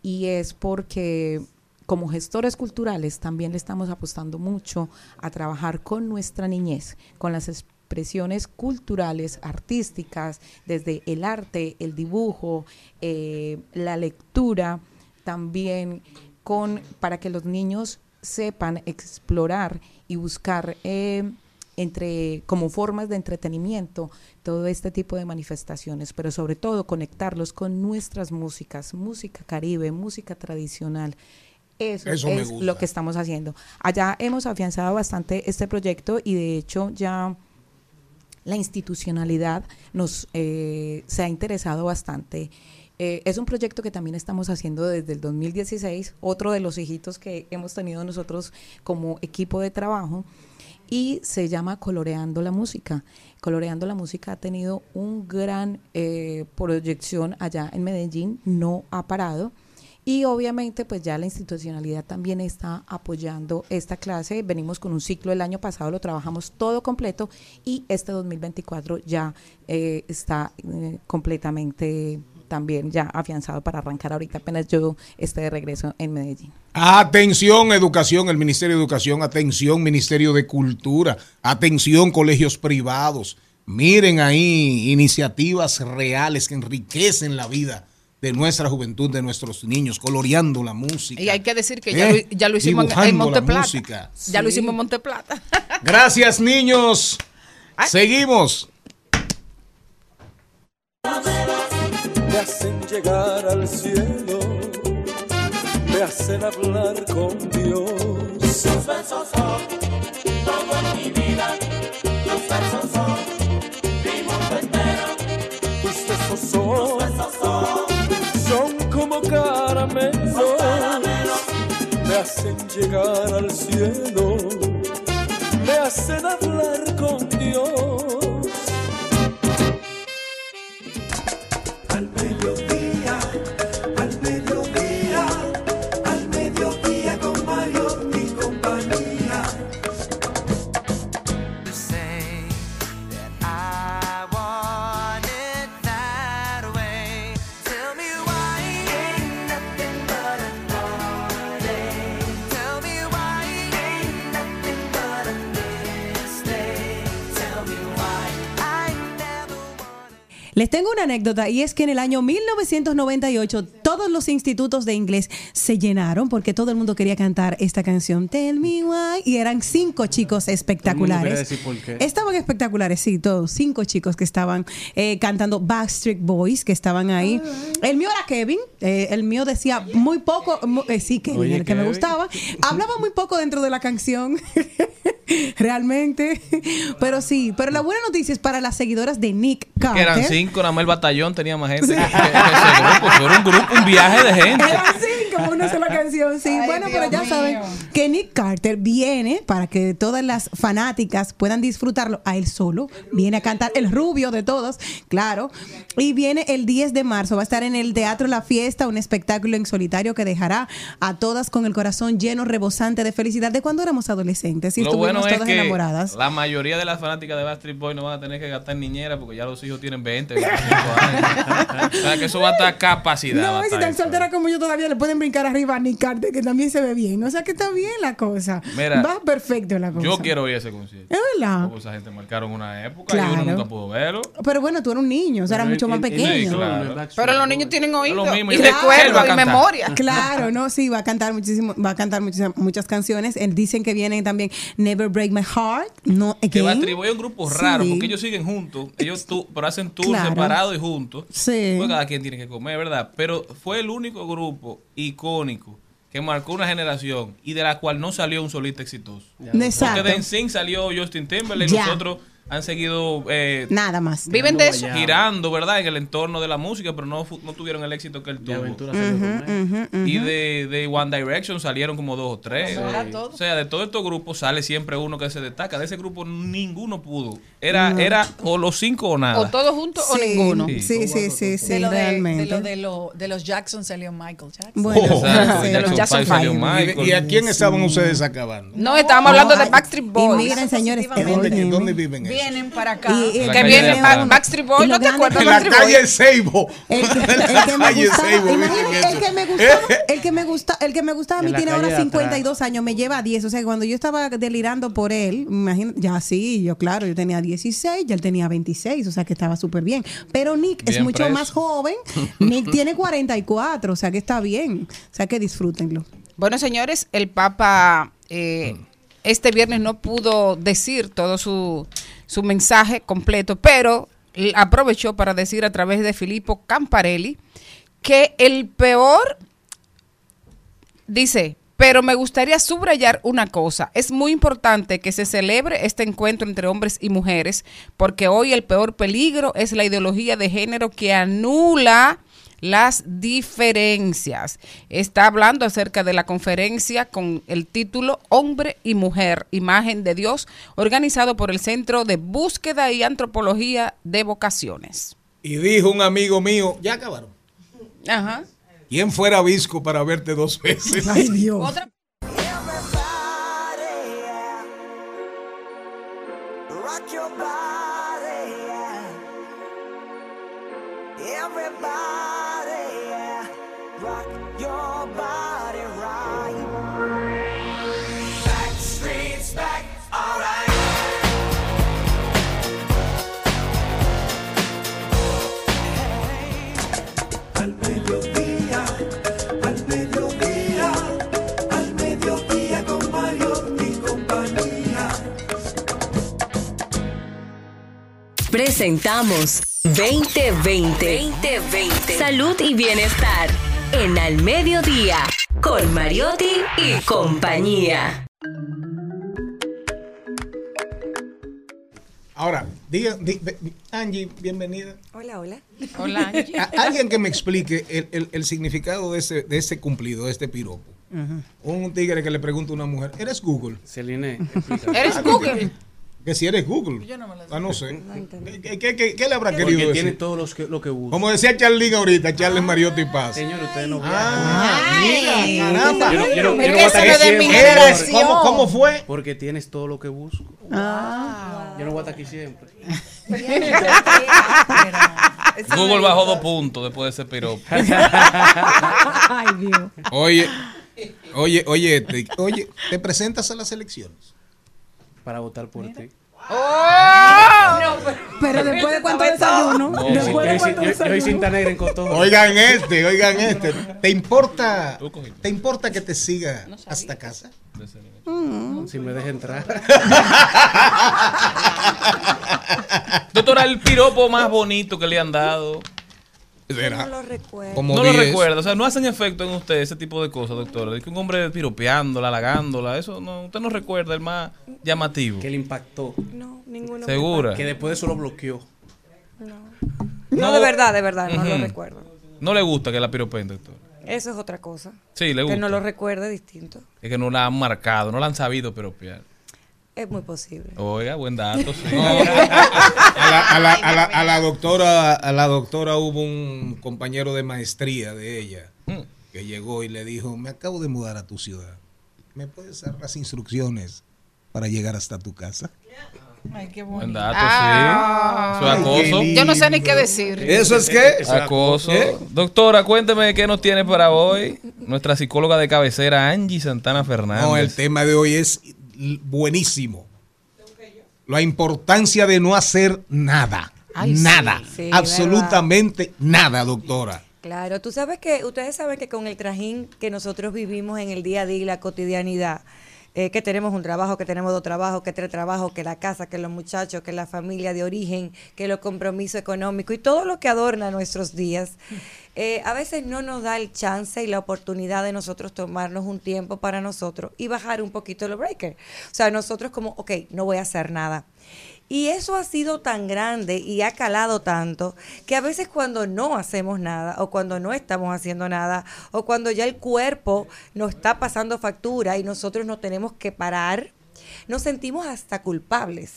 y es porque como gestores culturales también le estamos apostando mucho a trabajar con nuestra niñez, con las expresiones culturales, artísticas, desde el arte, el dibujo, eh, la lectura, también con para que los niños sepan explorar y buscar eh, entre como formas de entretenimiento todo este tipo de manifestaciones, pero sobre todo conectarlos con nuestras músicas, música caribe, música tradicional. Eso, es lo que estamos haciendo. Allá hemos afianzado bastante este proyecto y de hecho ya la institucionalidad nos eh, se ha interesado bastante. Eh, es un proyecto que también estamos haciendo desde el 2016, otro de los hijitos que hemos tenido nosotros como equipo de trabajo, y se llama Coloreando la Música. Coloreando la Música ha tenido un gran eh, proyección allá en Medellín, no ha parado. Y obviamente pues ya la institucionalidad también está apoyando esta clase. Venimos con un ciclo el año pasado, lo trabajamos todo completo y este 2024 ya eh, está eh, completamente también ya afianzado para arrancar ahorita apenas yo esté de regreso en Medellín. Atención, educación, el Ministerio de Educación, atención, Ministerio de Cultura, atención, colegios privados. Miren ahí iniciativas reales que enriquecen la vida de nuestra juventud, de nuestros niños, coloreando la música. Y hay que decir que ya, ¿Eh? lo, ya lo hicimos en- Monteplata. Ya lo Sí. hicimos en Monteplata. Gracias, niños. Seguimos. me hacen llegar al cielo, me hacen hablar con Dios. Tus besos son todo en mi vida, tus besos son me hacen llegar al cielo, me hacen hablar anécdota y es que en el año 1998 todos los institutos de inglés se llenaron porque todo el mundo quería cantar esta canción Tell Me Why y eran cinco chicos espectaculares. decir por qué. Estaban espectaculares, sí, todos, cinco chicos que estaban eh, cantando Backstreet Boys, que estaban ahí. El mío era Kevin, eh, el mío decía muy poco, eh, sí, Kevin, Oye, el que me gustaba. Hablaba muy poco dentro de la canción, realmente. Pero sí, pero la buena noticia es para las seguidoras de Nick Que Carter. eran cinco, nada más el batallón tenía más gente. que- que ese grupo. Era un grupo, un viaje de gente. Era así, como una sola canción, sí. Ay, bueno, pero ya mío. saben que Nick Carter viene para que todas las fanáticas puedan disfrutarlo a él solo. Viene a cantar el rubio de todos, claro. Y viene el 10 de marzo. Va a estar en el Teatro La Fiesta, un espectáculo en solitario que dejará a todas con el corazón lleno, rebosante de felicidad de cuando éramos adolescentes y Lo estuvimos bueno es todas que enamoradas. la mayoría de las fanáticas de Backstreet Boys no van a tener que gastar niñera porque ya los hijos tienen 20, 25 años. o sea que eso va a estar capacidad. No, si tan soltera como yo todavía le pueden brincar arriba a Nick Carter, que también se ve bien. O sea que está bien la cosa. Mira, Va perfecto la cosa. Yo quiero ir a ese concierto. Es verdad. Porque esa gente marcaron una época y Claro. uno nunca pudo verlo. Pero bueno, tú eras un niño, o sea, era mucho más pequeño. Sí, claro. Pero los niños tienen oído mismo, y y va recuerdo a y memoria. Claro, no, sí, va a cantar muchísimo, va a cantar muchísimas, muchas canciones. Él dicen que vienen también Never Break My Heart, No Que Again. Backstreet Boys es un grupo raro Sí. porque ellos siguen juntos. Ellos tu, pero hacen tours Claro. separados y juntos. Sí. Pues cada quien tiene que comer, ¿verdad? Pero fue el único grupo icónico que marcó una generación y de la cual no salió un solista exitoso. Exacto. Porque de NSYNC salió Justin Timberlake, Ya. los otros han seguido eh, Nada más. Viven de eso. girando, ¿verdad? En el entorno de la música, pero no, no tuvieron el éxito que él tuvo. Y de, de One Direction salieron como dos o tres. O sea, de todos estos grupos sale siempre uno que se destaca. De ese grupo ninguno pudo. Era, No. era o los cinco o nada. O todos juntos o ninguno. Sí. Sí, sí, sí, sí, de, lo de, realmente. de, lo de, lo- de los Jackson salió Michael Jackson. Bueno, de Jackson Jackson salió Five. Michael. ¿Y, y a quién estaban ustedes acabando? No, estamos hablando de Backstreet Y Boys. miren, señores. ¿Dónde, dónde viven ellos? Vienen para acá. Y- y- Que calle viene de Ba- atrás. Backstreet Boys, ¿no te acuerdas En la calle? Seibo. El que, el que me Calle gustaba, el que me gustaba, el que me gusta, el que me gustaba a mí tiene ahora de atrás. 52 años, me lleva 10, o sea, cuando yo estaba delirando por él, imagínate, ya sí, yo claro, yo tenía 16, ya él tenía 26, o sea, que estaba súper bien. Pero Nick es mucho preso. más joven, Nick tiene 44, o sea, que está bien, o sea, que disfrútenlo. Bueno, señores, el Papa eh, este viernes no pudo decir todo su, su mensaje completo, pero aprovechó para decir a través de Filippo Camparelli que el peor, dice, pero me gustaría subrayar una cosa. Es muy importante que se celebre este encuentro entre hombres y mujeres, porque hoy el peor peligro es la ideología de género que anula las diferencias. Está hablando acerca de la conferencia con el título Hombre y Mujer, Imagen de Dios, organizado por el Centro de Búsqueda y Antropología de Vocaciones. Y dijo un amigo mío, ya acabaron. Ajá. ¿Quién fuera visco para verte dos veces? Ay, Dios. Otra Presentamos 2020. 2020. Salud y bienestar. En Al Mediodía. Con Mariotti y compañía. Ahora, diga, di- Angie, bienvenida. Hola, hola. Hola, Angie. A- alguien que me explique el, el- el significado de ese, de ese cumplido, de este piropo. Un tigre que le pregunta a una mujer, ¿eres Google? Celine, ¿Eres Google? Que si eres Google. Ah, no sé. ¿Qué, qué- qué- qué le habrá querido Porque tiene decir? todo los que, lo que busca. Como decía Charlene ahorita, Charles Mariotti y Paz. Señor, ustedes no Ah, mira, caramba. Yo no- yo no- yo no eso de mi generación. ¿Cómo, ¿Cómo fue? Porque tienes todo lo que busco. Ah. Yo no voy a estar aquí siempre. Google bajó dos puntos después de ese piropo. Ay, Dios. Oye, oye, oye, te, oye, ¿te presentas a las elecciones? Para votar por ti. Pero después de cuánto desayuno, No, después de cuánto yo- yo- yo desayuno. cinta negra en cotorra. Oigan este, oigan este. ¿Te importa, ¿te importa que te siga hasta casa? Si me deja entrar. Doctora, el piropo más bonito que le han dado. No lo recuerdo. Como no lo 10. recuerda, o sea, no hacen efecto en usted ese tipo de cosas, doctora. De que un hombre piropeándola, halagándola, eso no, usted no recuerda el más llamativo. Que le impactó. No, ninguno. ¿Segura? Que después de eso lo bloqueó. No, de verdad, de verdad, no lo recuerdo. No le gusta que la piropeen, doctor. Eso es otra cosa. Sí, le gusta. Que no lo recuerde distinto. Es que no la han marcado, no la han sabido piropear. Es muy posible. Oiga, buen dato, sí. No, a, la, a la- a la- a la doctora a la doctora hubo un compañero de maestría de ella que llegó y le dijo me acabo de mudar a tu ciudad me puedes dar las instrucciones para llegar hasta tu casa Ay, qué Buen bonito. dato, Ah. sí. Eso es acoso. Yo no sé ni qué decir. ¿Eso es qué? Acoso. ¿Qué? Doctora, cuénteme qué nos tiene para hoy. Nuestra psicóloga de cabecera, Angie Santana Fernández. no el tema de hoy es buenísimo. La importancia de no hacer nada. Ay, nada. sí, absolutamente nada doctora. Claro, tú sabes que, ustedes saben que con el trajín que nosotros vivimos en el día a día y la cotidianidad, eh, que tenemos un trabajo, que tenemos dos trabajos, que tres trabajos, que la casa, que los muchachos, que la familia de origen, que los compromisos económicos y todo lo que adorna nuestros días, eh, a veces no nos da el chance y la oportunidad de nosotros tomarnos un tiempo para nosotros y bajar un poquito los breakers. O sea, nosotros como, ok, no voy a hacer nada. Y eso ha sido tan grande y ha calado tanto que a veces cuando no hacemos nada o cuando no estamos haciendo nada o cuando ya el cuerpo nos está pasando factura y nosotros nos tenemos que parar, nos sentimos hasta culpables.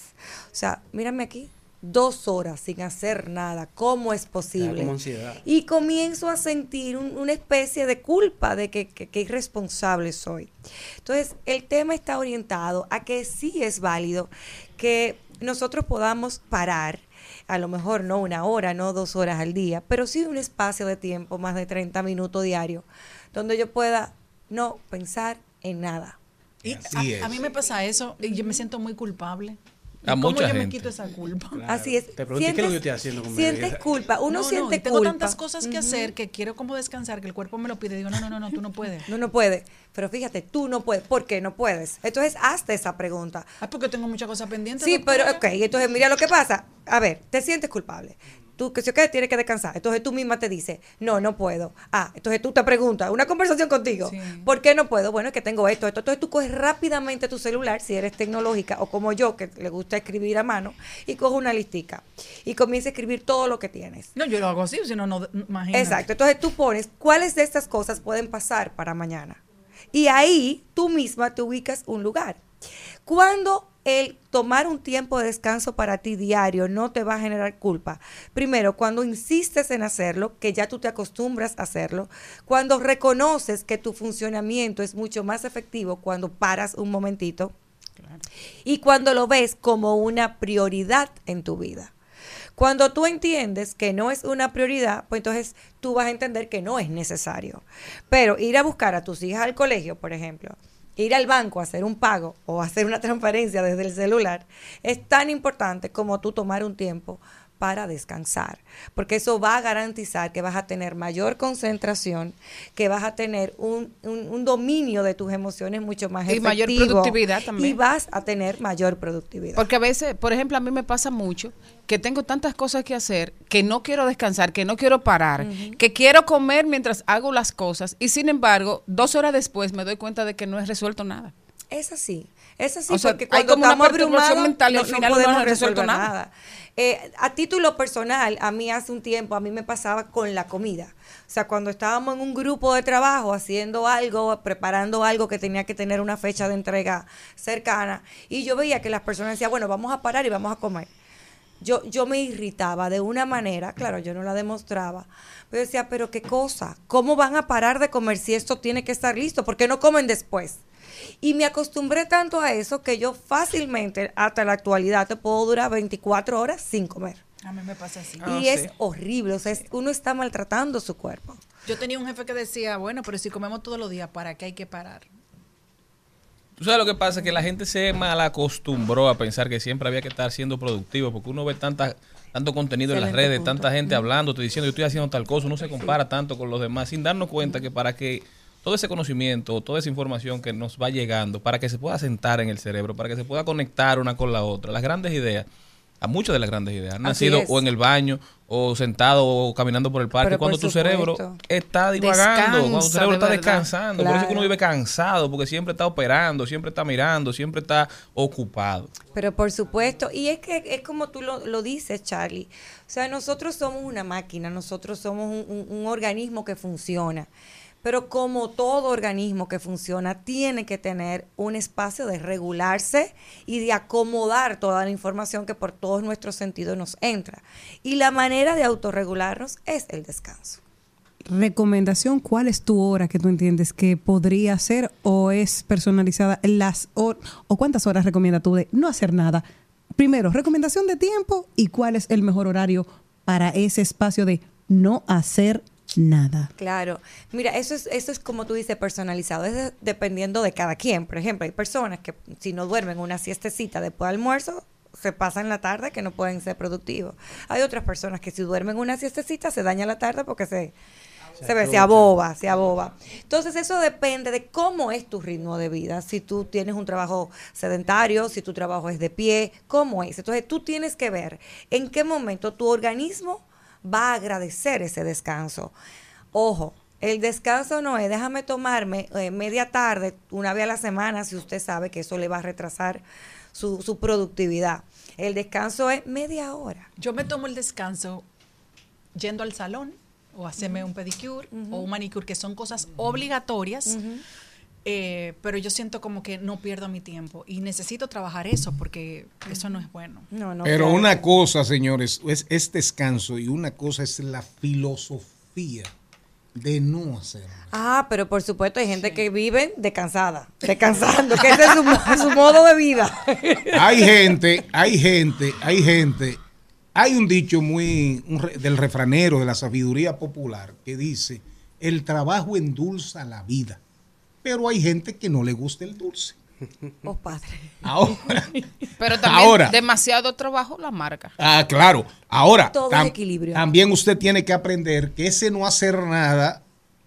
O sea, mírame aquí, dos horas sin hacer nada, ¿cómo es posible? como. Y comienzo a sentir un- una especie de culpa de que, que, que irresponsable soy. Entonces, el tema está orientado a que sí es válido que nosotros podamos parar, a lo mejor no una hora, no dos horas al día, pero sí un espacio de tiempo, más de 30 minutos diarios, donde yo pueda no pensar en nada. Y a, a mí me pasa eso y yo me siento muy culpable. ¿Y A ¿Cómo mucha yo me quito esa culpa? Así es. Te pregunté qué es lo que yo estoy haciendo con mi sientes culpa, uno No, no, siente y tengo culpa. tantas cosas que hacer que quiero como descansar, que el cuerpo me lo pide. Digo, no, no, no, no, tú no puedes. No, no puede. Pero fíjate, tú no puedes. ¿Por qué no puedes? Entonces, hazte esa pregunta. Ah, porque tengo muchas cosas pendientes. Sí, doctora. pero ok, entonces mira lo que pasa. A ver, te sientes culpable. Tú, que si ok, tienes que descansar. Entonces tú misma te dices, no, no puedo. Ah, entonces tú te preguntas, una conversación contigo. ¿Por qué no puedo? Bueno, es que tengo esto, esto. Entonces tú coges rápidamente tu celular, si eres tecnológica, o como yo, que le gusta escribir a mano, y coges una listica. Y comienza a escribir todo lo que tienes. No, yo lo hago así, si no, no, imagínate. Exacto. Entonces tú pones cuáles de estas cosas pueden pasar para mañana. Y ahí tú misma te ubicas un lugar. Cuando el tomar un tiempo de descanso para ti diario no te va a generar culpa. Primero, cuando insistes en hacerlo, que ya tú te acostumbras a hacerlo. Cuando reconoces que tu funcionamiento es mucho más efectivo cuando paras un momentito. Y cuando lo ves como una prioridad en tu vida. Cuando tú entiendes que no es una prioridad, pues entonces tú vas a entender que no es necesario. Pero ir a buscar a tus hijas al colegio, por ejemplo, ir al banco a hacer un pago o hacer una transferencia desde el celular, es tan importante como tú tomar un tiempo para descansar, porque eso va a garantizar que vas a tener mayor concentración, que vas a tener un, un- un dominio de tus emociones mucho más Y mayor efectivo, productividad también. Y vas a tener mayor productividad. Porque a veces, por ejemplo, a mí me pasa mucho que tengo tantas cosas que hacer, que no quiero descansar, que no quiero parar, que quiero comer mientras hago las cosas y sin embargo, dos horas después me doy cuenta de que no he resuelto nada. Es así, es así, O sea, porque hay cuando como estamos abrumados mental no, al final no podemos resolver nada. nada. Eh, a título personal, a mí hace un tiempo, a mí me pasaba con la comida. O sea, cuando estábamos en un grupo de trabajo haciendo algo, preparando algo que tenía que tener una fecha de entrega cercana, y yo veía que las personas decían, bueno, vamos a parar y vamos a comer. Yo, yo me irritaba de una manera, claro, yo no la demostraba, pero decía, pero qué cosa, ¿cómo van a parar de comer si esto tiene que estar listo? ¿Por qué no comen después? Y me acostumbré tanto a eso que yo fácilmente, hasta la actualidad, te puedo durar 24 horas sin comer. A mí me pasa así. y es horrible, o sea, es- uno está maltratando su cuerpo. Yo tenía un jefe que decía, bueno, pero si comemos todos los días, ¿para qué hay que parar? Tú sabes lo que pasa, que la gente se mal acostumbró a pensar que siempre había que estar siendo productivo, porque uno ve tanta, tanto contenido en las redes, punto. tanta gente Mm. hablando, te diciendo yo estoy haciendo tal cosa, uno se compara tanto con los demás sin darnos cuenta que para que todo ese conocimiento, toda esa información que nos va llegando, para que se pueda sentar en el cerebro, para que se pueda conectar una con la otra, las grandes ideas, a muchas de las grandes ideas han Así nacido es. o en el baño, o sentado, o caminando por el parque, Pero cuando tu cerebro está divagando, cuando tu cerebro de está descansando. Por eso es que uno vive cansado, porque siempre está operando, siempre está mirando, siempre está ocupado. Pero por supuesto, y es que es como tú lo, lo dices, Charlie. O sea, nosotros somos una máquina, nosotros somos un, un- un organismo que funciona. Pero como todo organismo que funciona, tiene que tener un espacio de regularse y de acomodar toda la información que por todos nuestros sentidos nos entra. Y la manera de autorregularnos es el descanso. Recomendación, ¿cuál es tu hora que tú entiendes que podría ser o es personalizada? Las hor- ¿O cuántas horas recomienda tú de no hacer nada? Primero, recomendación de tiempo y cuál es el mejor horario para ese espacio de no hacer nada. Claro, mira, eso es, eso es como tú dices, personalizado, es de- dependiendo de cada quien. Por ejemplo, hay personas que si no duermen una siestecita después del almuerzo, se pasan la tarde que no pueden ser productivos. Hay otras personas que si duermen una siestecita se daña la tarde porque se, se, ve, se aboba, se aboba. Entonces eso depende de cómo es tu ritmo de vida. Si tú tienes un trabajo sedentario, si tu trabajo es de pie, cómo es. Entonces tú tienes que ver en qué momento tu organismo va a agradecer ese descanso. Ojo, el descanso no es déjame tomarme eh, media tarde, una vez a la semana, si usted sabe que eso le va a retrasar su, su productividad. El descanso es media hora. Yo me tomo el descanso yendo al salón o hacerme un pedicure o un manicure, que son cosas obligatorias. Eh, pero yo siento como que no pierdo mi tiempo y necesito trabajar eso porque eso no es bueno. No, no. Pero una cosa, señores, es, es descanso y una cosa es la filosofía de no hacer. Ah, pero por supuesto hay gente que vive descansada, descansando, que ese es su, mo- su modo de vida. Hay gente, hay gente, hay gente. Hay un dicho muy un re- del refranero de la sabiduría popular que dice, el trabajo endulza la vida, pero hay gente que no le gusta el dulce. Oh, padre. Ahora, Pero también Ahora. demasiado trabajo la marca. ah, claro. Ahora, Todo tam- equilibrio. también usted tiene que aprender que ese no hacer nada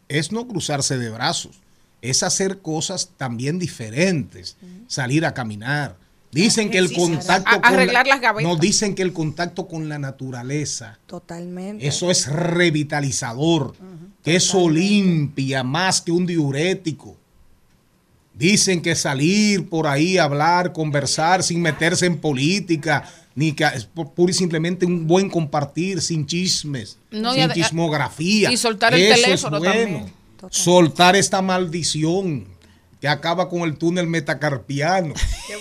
es no cruzarse de brazos, es hacer cosas también diferentes, salir a caminar. Dicen que el contacto A- con arreglar la- las gavetas. No dicen que el contacto con la naturaleza Totalmente. eso es revitalizador, que eso limpia más que un diurético. Dicen que salir por ahí, hablar, conversar sin meterse en política, ni que es pu- pura y simplemente un buen compartir, sin chismes, No, sin chismografía. y soltar el Eso es teléfono bueno. también. Soltar esta maldición que acaba con el túnel metacarpiano.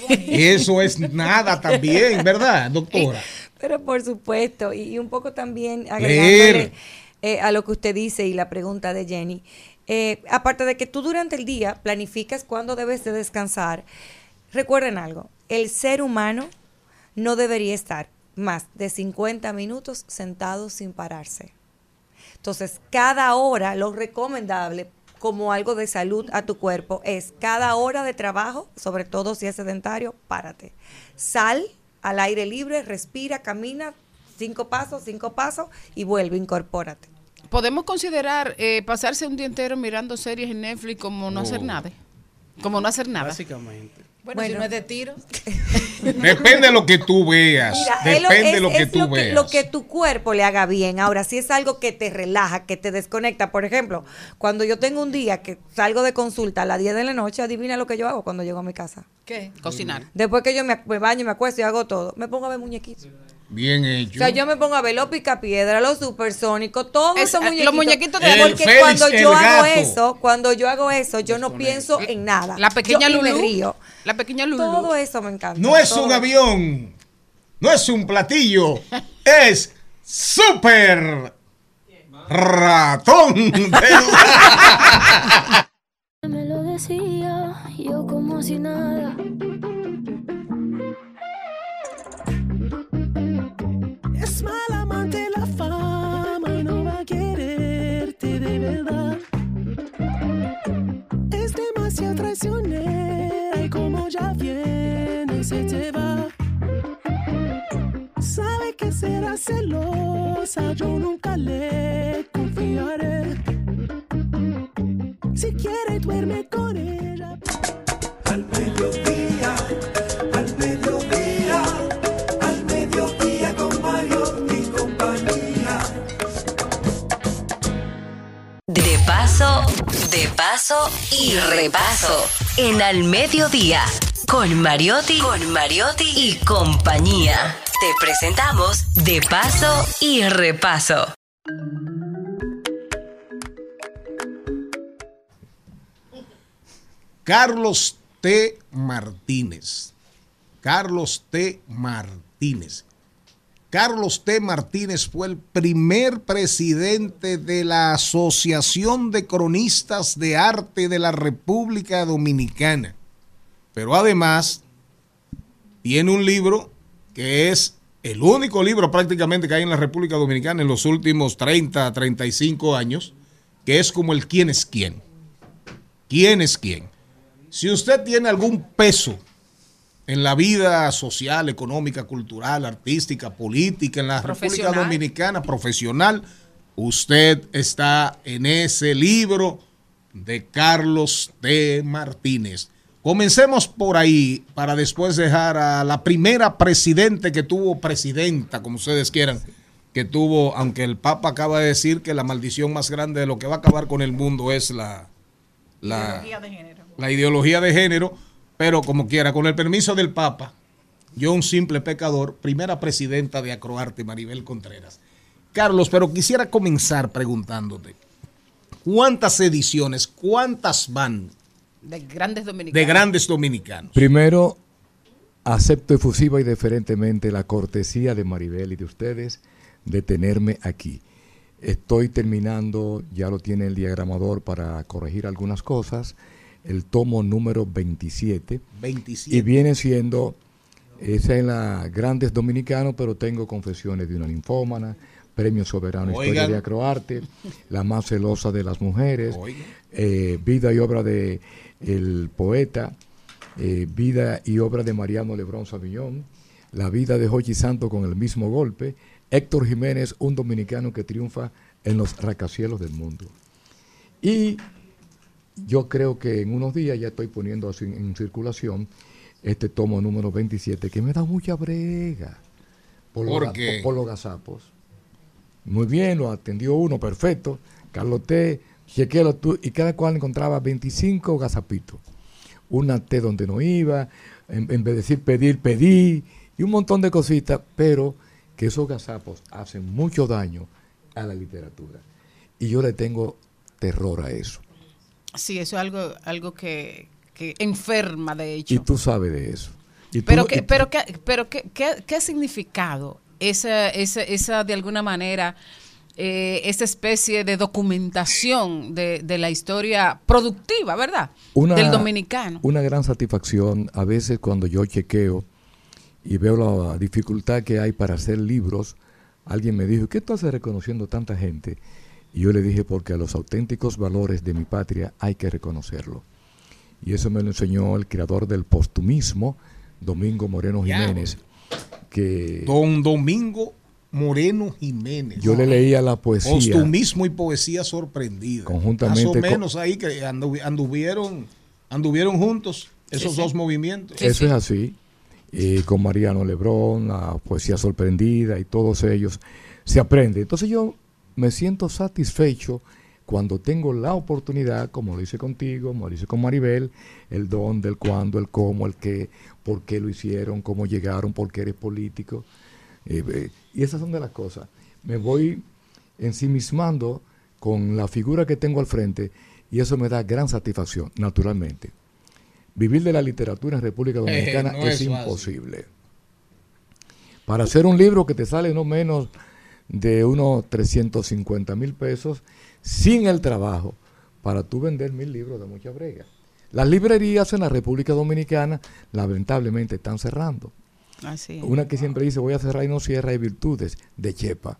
Eso es nada también, ¿verdad, doctora? Pero por supuesto, y, un poco también agregándole eh, a lo que usted dice y la pregunta de Jenny. Eh, aparte de que tú durante el día planificas cuándo debes de descansar, recuerden algo, el ser humano no debería estar más de 50 minutos sentado sin pararse. Entonces, cada hora, lo recomendable como algo de salud a tu cuerpo es cada hora de trabajo, sobre todo si es sedentario, párate. Sal al aire libre, respira, camina, cinco pasos, cinco pasos y vuelve, incorpórate. ¿Podemos considerar eh, pasarse un día entero mirando series en Netflix como no hacer nada? Como no hacer nada. Básicamente. Bueno, si no es de tiro. Depende de lo que tú veas. Mira, es lo- Depende de lo que es tú lo que, veas. lo que tu cuerpo le haga bien. Ahora, si es algo que te relaja, que te desconecta, por ejemplo, cuando yo tengo un día que salgo de consulta a las 10 de la noche, adivina lo que yo hago cuando llego a mi casa. ¿Qué? Cocinar. Después que yo me, me baño, me acuesto y hago todo, me pongo a ver muñequitos. Bien O hecho. sea, yo me pongo a ver los picapiedra, los supersónicos, todos Es- esos eh, muñequitos. los muñequitos de- Porque Félix cuando yo hago eso, cuando yo hago eso, yo no pienso en nada. La pequeña yo, Lulú. río. La pequeña Lulu. Todo eso me encanta. No es todo. un avión, no es un platillo, es super ratón. Me lo decía yo como si nada. impresioné. Ay, como ya viene y se te va. Sabe que será celosa, yo nunca le confiaré. Si quiere, duerme con ella. Al mediodía. De paso y repaso. En Al Mediodía, con Mariotti, con Mariotti y compañía. Te presentamos De paso y repaso. Carlos T. Martínez. Carlos T. Martínez. Carlos T. Martínez fue el primer presidente de la Asociación de Cronistas de Arte de la República Dominicana. Pero además tiene un libro que es el único libro prácticamente que hay en la República Dominicana en los últimos 30, 35 años, que es como el quién es quién. ¿Quién es quién? Si usted tiene algún peso en la vida social, económica, cultural, artística, política, en la República. Dominicana, profesional, usted está en ese libro de Carlos T. Martínez. Comencemos por ahí para después dejar a la primera presidente que tuvo, presidenta, como ustedes quieran, que tuvo, aunque el Papa acaba de decir que la maldición más grande de lo que va a acabar con el mundo es la, la, la ideología de género, pero como quiera, con el permiso del Papa, yo un simple pecador, primera presidenta de Acroarte, Maribel Contreras. Carlos, pero quisiera comenzar preguntándote, ¿cuántas ediciones, cuántas van De grandes dominicanos. de grandes dominicanos? Primero, acepto efusiva y deferentemente la cortesía de Maribel y de ustedes de tenerme aquí. Estoy terminando, ya lo tiene el diagramador para corregir algunas cosas, el tomo número 27. 27. Y viene siendo, esa en la Grandes Dominicanos, pero tengo confesiones de una ninfómana, Premio Soberano Historia de Acroarte, La más celosa de las mujeres, eh, Vida y obra de el poeta, eh, Vida y obra de Mariano Lebrón Savillón, La vida de Jochi Santo con el mismo golpe, Héctor Jiménez, un dominicano que triunfa en los rascacielos del mundo. Y yo creo que en unos días ya estoy poniendo así en circulación este tomo número 27 que me da mucha brega por, los ¿Por ga- qué? por- los gazapos. Muy bien, lo atendió uno, perfecto. Carlos T, chequéalo tú, y cada cual encontraba 25 gazapitos. Una T donde no iba, en, en vez de decir pedir, pedí, y un montón de cositas, pero que esos gazapos hacen mucho daño a la literatura. Y yo le tengo terror a eso. Sí, eso es algo, algo que, que enferma, de hecho. Y tú sabes de eso. Y Pero, y- pero, qué, pero qué, qué, qué ha significado esa, esa, esa, de alguna manera, eh, esa especie de documentación de, de la historia productiva, ¿verdad? una, Del dominicano. Una gran satisfacción a veces cuando yo chequeo y veo la dificultad que hay para hacer libros. Alguien me dijo, ¿qué tú haces reconociendo tanta gente? Y yo le dije, porque a los auténticos valores de mi patria hay que reconocerlo. Y eso me lo enseñó el creador del postumismo, Domingo Moreno. Jiménez, que Don Domingo Moreno Jiménez. yo le leía la poesía. Postumismo y poesía sorprendida. Conjuntamente Más o con- menos ahí que andu- anduvieron, anduvieron juntos esos dos movimientos. Eso es así. Y con Mariano Lebrón, la poesía sorprendida y todos ellos se aprende. Entonces yo me siento satisfecho cuando tengo la oportunidad, como lo hice contigo, como lo hice con Maribel, el dónde, el cuándo, el cómo, el qué, por qué lo hicieron, cómo llegaron, por qué eres político. Eh, eh, y esas son de las cosas. Me voy ensimismando con la figura que tengo al frente y eso me da gran satisfacción, naturalmente. Vivir de la literatura en República Dominicana no es, imposible. Para hacer un libro que te sale no menos de unos 350 mil pesos sin el trabajo, para tú vender mil libros de mucha brega. Las librerías en la República Dominicana lamentablemente están cerrando. Así es. Una que siempre dice voy a cerrar y no cierra hay virtudes de Chepa,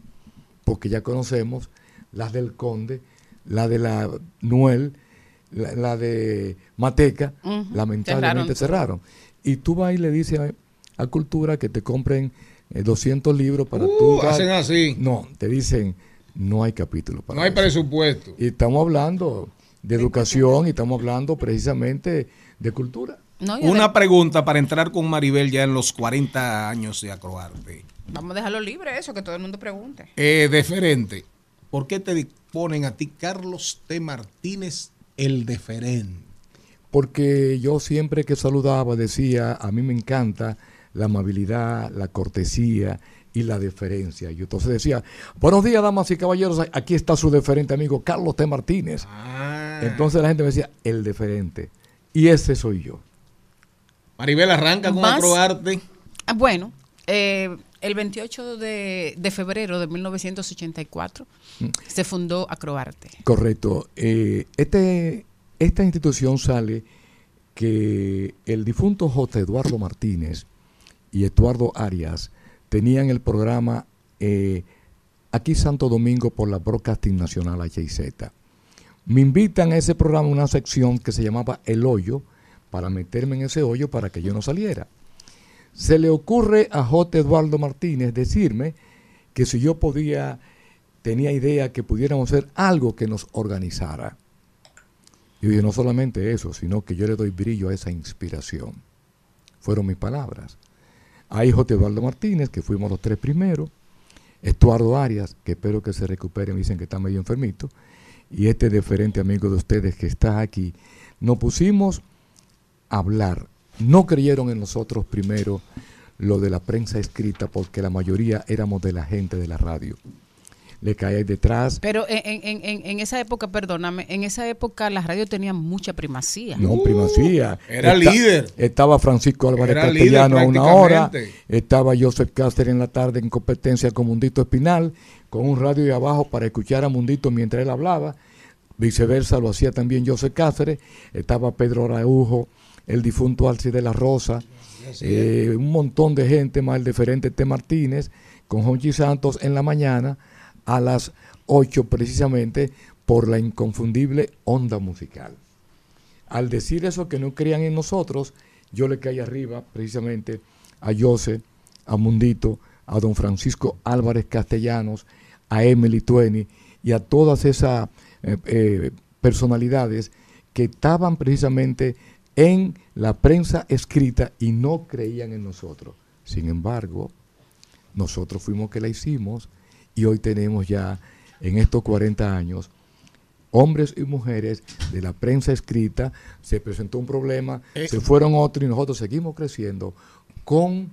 porque ya conocemos las del Conde, la de la Nuel, la, la de Mateca, lamentablemente cerraron. cerraron. Y tú vas y le dices a, a Cultura que te compren 200 libros para Uh, tú. dar- hacen así. No, te dicen, no hay capítulo para No hay eso". presupuesto. Y estamos hablando de educación y estamos hablando precisamente de cultura. Una pregunta para entrar con Maribel ya en los 40 años de Acroarte. Vamos a dejarlo libre eso, que todo el mundo pregunte. Eh, deferente, ¿por qué te ponen a ti Carlos T. Martínez el deferente? Porque yo siempre que saludaba decía, a mí me encanta la amabilidad, la cortesía y la deferencia. Yo entonces decía, buenos días, damas y caballeros, aquí está su deferente amigo Carlos T. Martínez. Entonces la gente me decía, el deferente. Y ese soy yo. Maribel arranca con Más- Acroarte. Ah, Bueno, eh, el 28 de, de febrero de 1984 Mm. se fundó Acroarte. Correcto. Eh, este, esta institución sale que el difunto J. Eduardo Martínez y Eduardo Arias tenían el programa eh, aquí Santo Domingo por la Broadcasting Nacional HIZ. Me invitan a ese programa, una sección que se llamaba El Hoyo, para meterme en ese hoyo para que yo no saliera. Se le ocurre a J. Eduardo Martínez decirme que si yo podía, tenía idea que pudiéramos hacer algo que nos organizara. Y yo no solamente eso, sino que yo le doy brillo a esa inspiración. Fueron mis palabras. Ahí J. Eduardo Martínez, que fuimos los tres primeros, Estuardo Arias, que espero que se recupere, me dicen que está medio enfermito, y este deferente amigo de ustedes que está aquí, nos pusimos a hablar. No creyeron en nosotros primero lo de la prensa escrita, porque la mayoría éramos de la gente de la radio. Le cae detrás. Pero en, en- en- en esa época, perdóname, en esa época la radio tenía mucha primacía. No, primacía. Era líder. Estaba Francisco Álvarez Era Castellano a una hora. Estaba Joseph Cáceres en la tarde en competencia con Mundito Espinal, con un radio de abajo para escuchar a Mundito mientras él hablaba. Viceversa lo hacía también Joseph Cáceres. Estaba Pedro Araujo, el difunto Alci de la Rosa. eh, un montón de gente, más el deferente T. Martínez, con Jonchi Santos en la mañana a las 8 precisamente por la inconfundible onda musical. Al decir eso que no creían en nosotros, yo le caí arriba precisamente a Jose, a Mundito, a don Francisco Álvarez Castellanos, a Emily Tueni y a todas esas eh, eh, personalidades que estaban precisamente en la prensa escrita y no creían en nosotros. Sin embargo, nosotros fuimos que la hicimos y hoy tenemos ya en estos 40 años hombres y mujeres de la prensa escrita, se presentó un problema, Eh. se fueron otros y nosotros seguimos creciendo con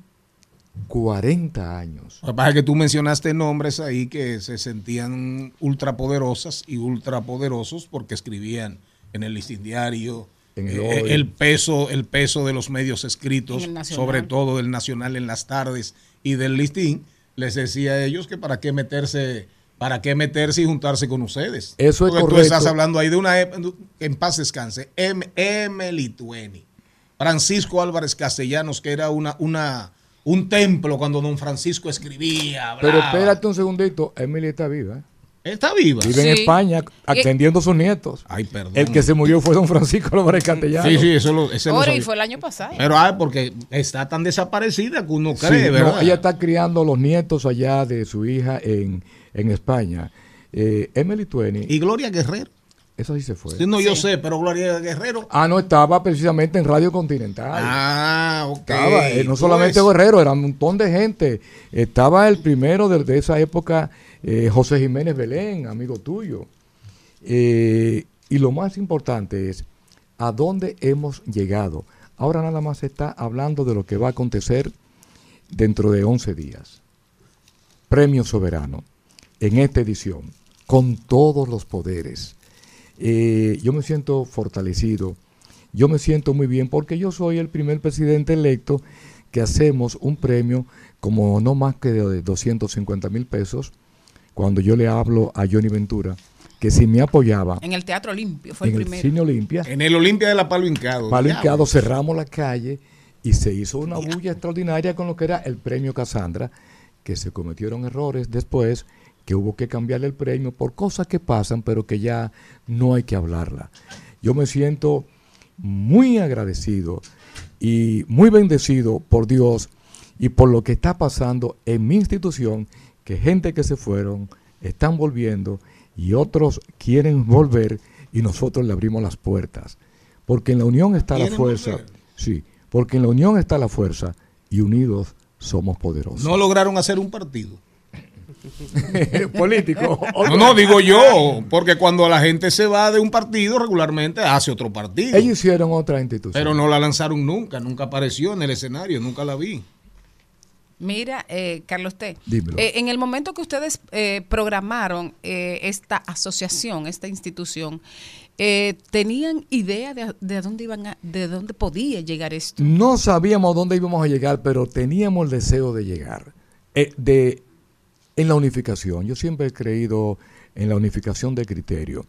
40 años. Lo que pasa es que tú mencionaste nombres ahí que se sentían ultrapoderosas y ultrapoderosos porque escribían en el listín diario. En el eh, el peso, el peso de los medios escritos, sobre todo del Nacional en las tardes y del listín, les decía a ellos que para qué meterse, para qué meterse y juntarse con ustedes. Eso es Porque tú estás hablando ahí de una en paz descanse, M. Emily Tueni. Francisco Álvarez Castellanos, que era una, una, un templo cuando don Francisco escribía. Pero espérate un segundito, Emily está viva. ¿Eh? Está viva. Vive en. España atendiendo a sus nietos. Ay, perdón. El que se murió fue don Francisco Álvarez Castellanos. Sí, sí, eso lo, ese lo Ahora, y fue el año pasado. Pero ah, porque está tan desaparecida que uno Sí, cree, no, ¿verdad? ella está criando los nietos allá de su hija en, en España. Eh, Emily Tueni. Y Gloria Guerrero. Eso sí se fue. Sí, no, yo sé, pero Gloria Guerrero. Ah, no, estaba precisamente en Radio Continental. Ah, ok. Estaba, eh, no Tú solamente. Guerrero, era un montón de gente. Estaba el primero de, de esa época, eh, José Jiménez Belén, amigo tuyo. Eh, y lo más importante es a dónde hemos llegado. Ahora nada más se está hablando de lo que va a acontecer dentro de 11 días. Premio Soberano, en esta edición, con todos los poderes. Eh, yo me siento fortalecido, yo me siento muy bien porque yo soy el primer presidente electo que hacemos un premio como no más que de 250 mil pesos, cuando yo le hablo a Johnny Ventura, que si me apoyaba En el Teatro Olimpio fue en el el primero. Cine Olimpia, En el Olimpia de la Palo Hincado. Palo. Hincado, cerramos la calle y se hizo una bulla extraordinaria con lo que era el premio Casandra, que se cometieron errores después, que hubo que cambiarle el premio por cosas que pasan, pero que ya no hay que hablarla. Yo me siento muy agradecido y muy bendecido por Dios y por lo que está pasando en mi institución, que gente que se fueron están volviendo y otros quieren volver y nosotros le abrimos las puertas. Porque en la unión está la ¿Quieren fuerza. volver? Sí, porque en la unión está la fuerza y unidos somos poderosos. No lograron hacer un partido. Político. No, no, digo yo, porque cuando la gente se va de un partido, regularmente hace otro partido. Ellos hicieron otra institución. Pero no la lanzaron nunca, nunca apareció en el escenario, nunca la vi. Mira, eh, Carlos T. Eh, en el momento que ustedes eh, programaron eh, esta asociación, esta institución, eh, ¿tenían idea de, de dónde iban a, de dónde podía llegar esto? No sabíamos dónde íbamos a llegar, pero teníamos el deseo de llegar. Eh, de, en la unificación. Yo siempre he creído en la unificación de criterio.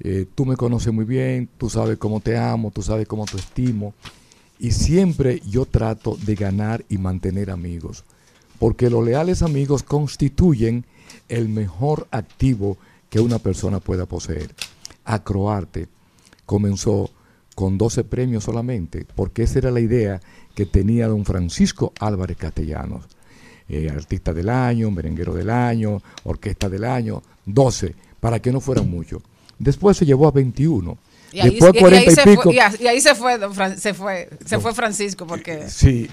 Eh, tú me conoces muy bien, tú sabes cómo te amo, tú sabes cómo te estimo. Y siempre yo trato de ganar y mantener amigos. Porque los leales amigos constituyen el mejor activo que una persona pueda poseer. Acroarte comenzó con 12 premios solamente, porque esa era la idea que tenía don Francisco Álvarez Castellanos. Eh, artista del año, merenguero del año, orquesta del año, 12, para que no fueran muchos. Después se llevó a 21. Y ahí, Después y- y 40 ahí y, se pico. fue, y ahí se fue, don Fran- se fue, se fue Francisco porque Sí.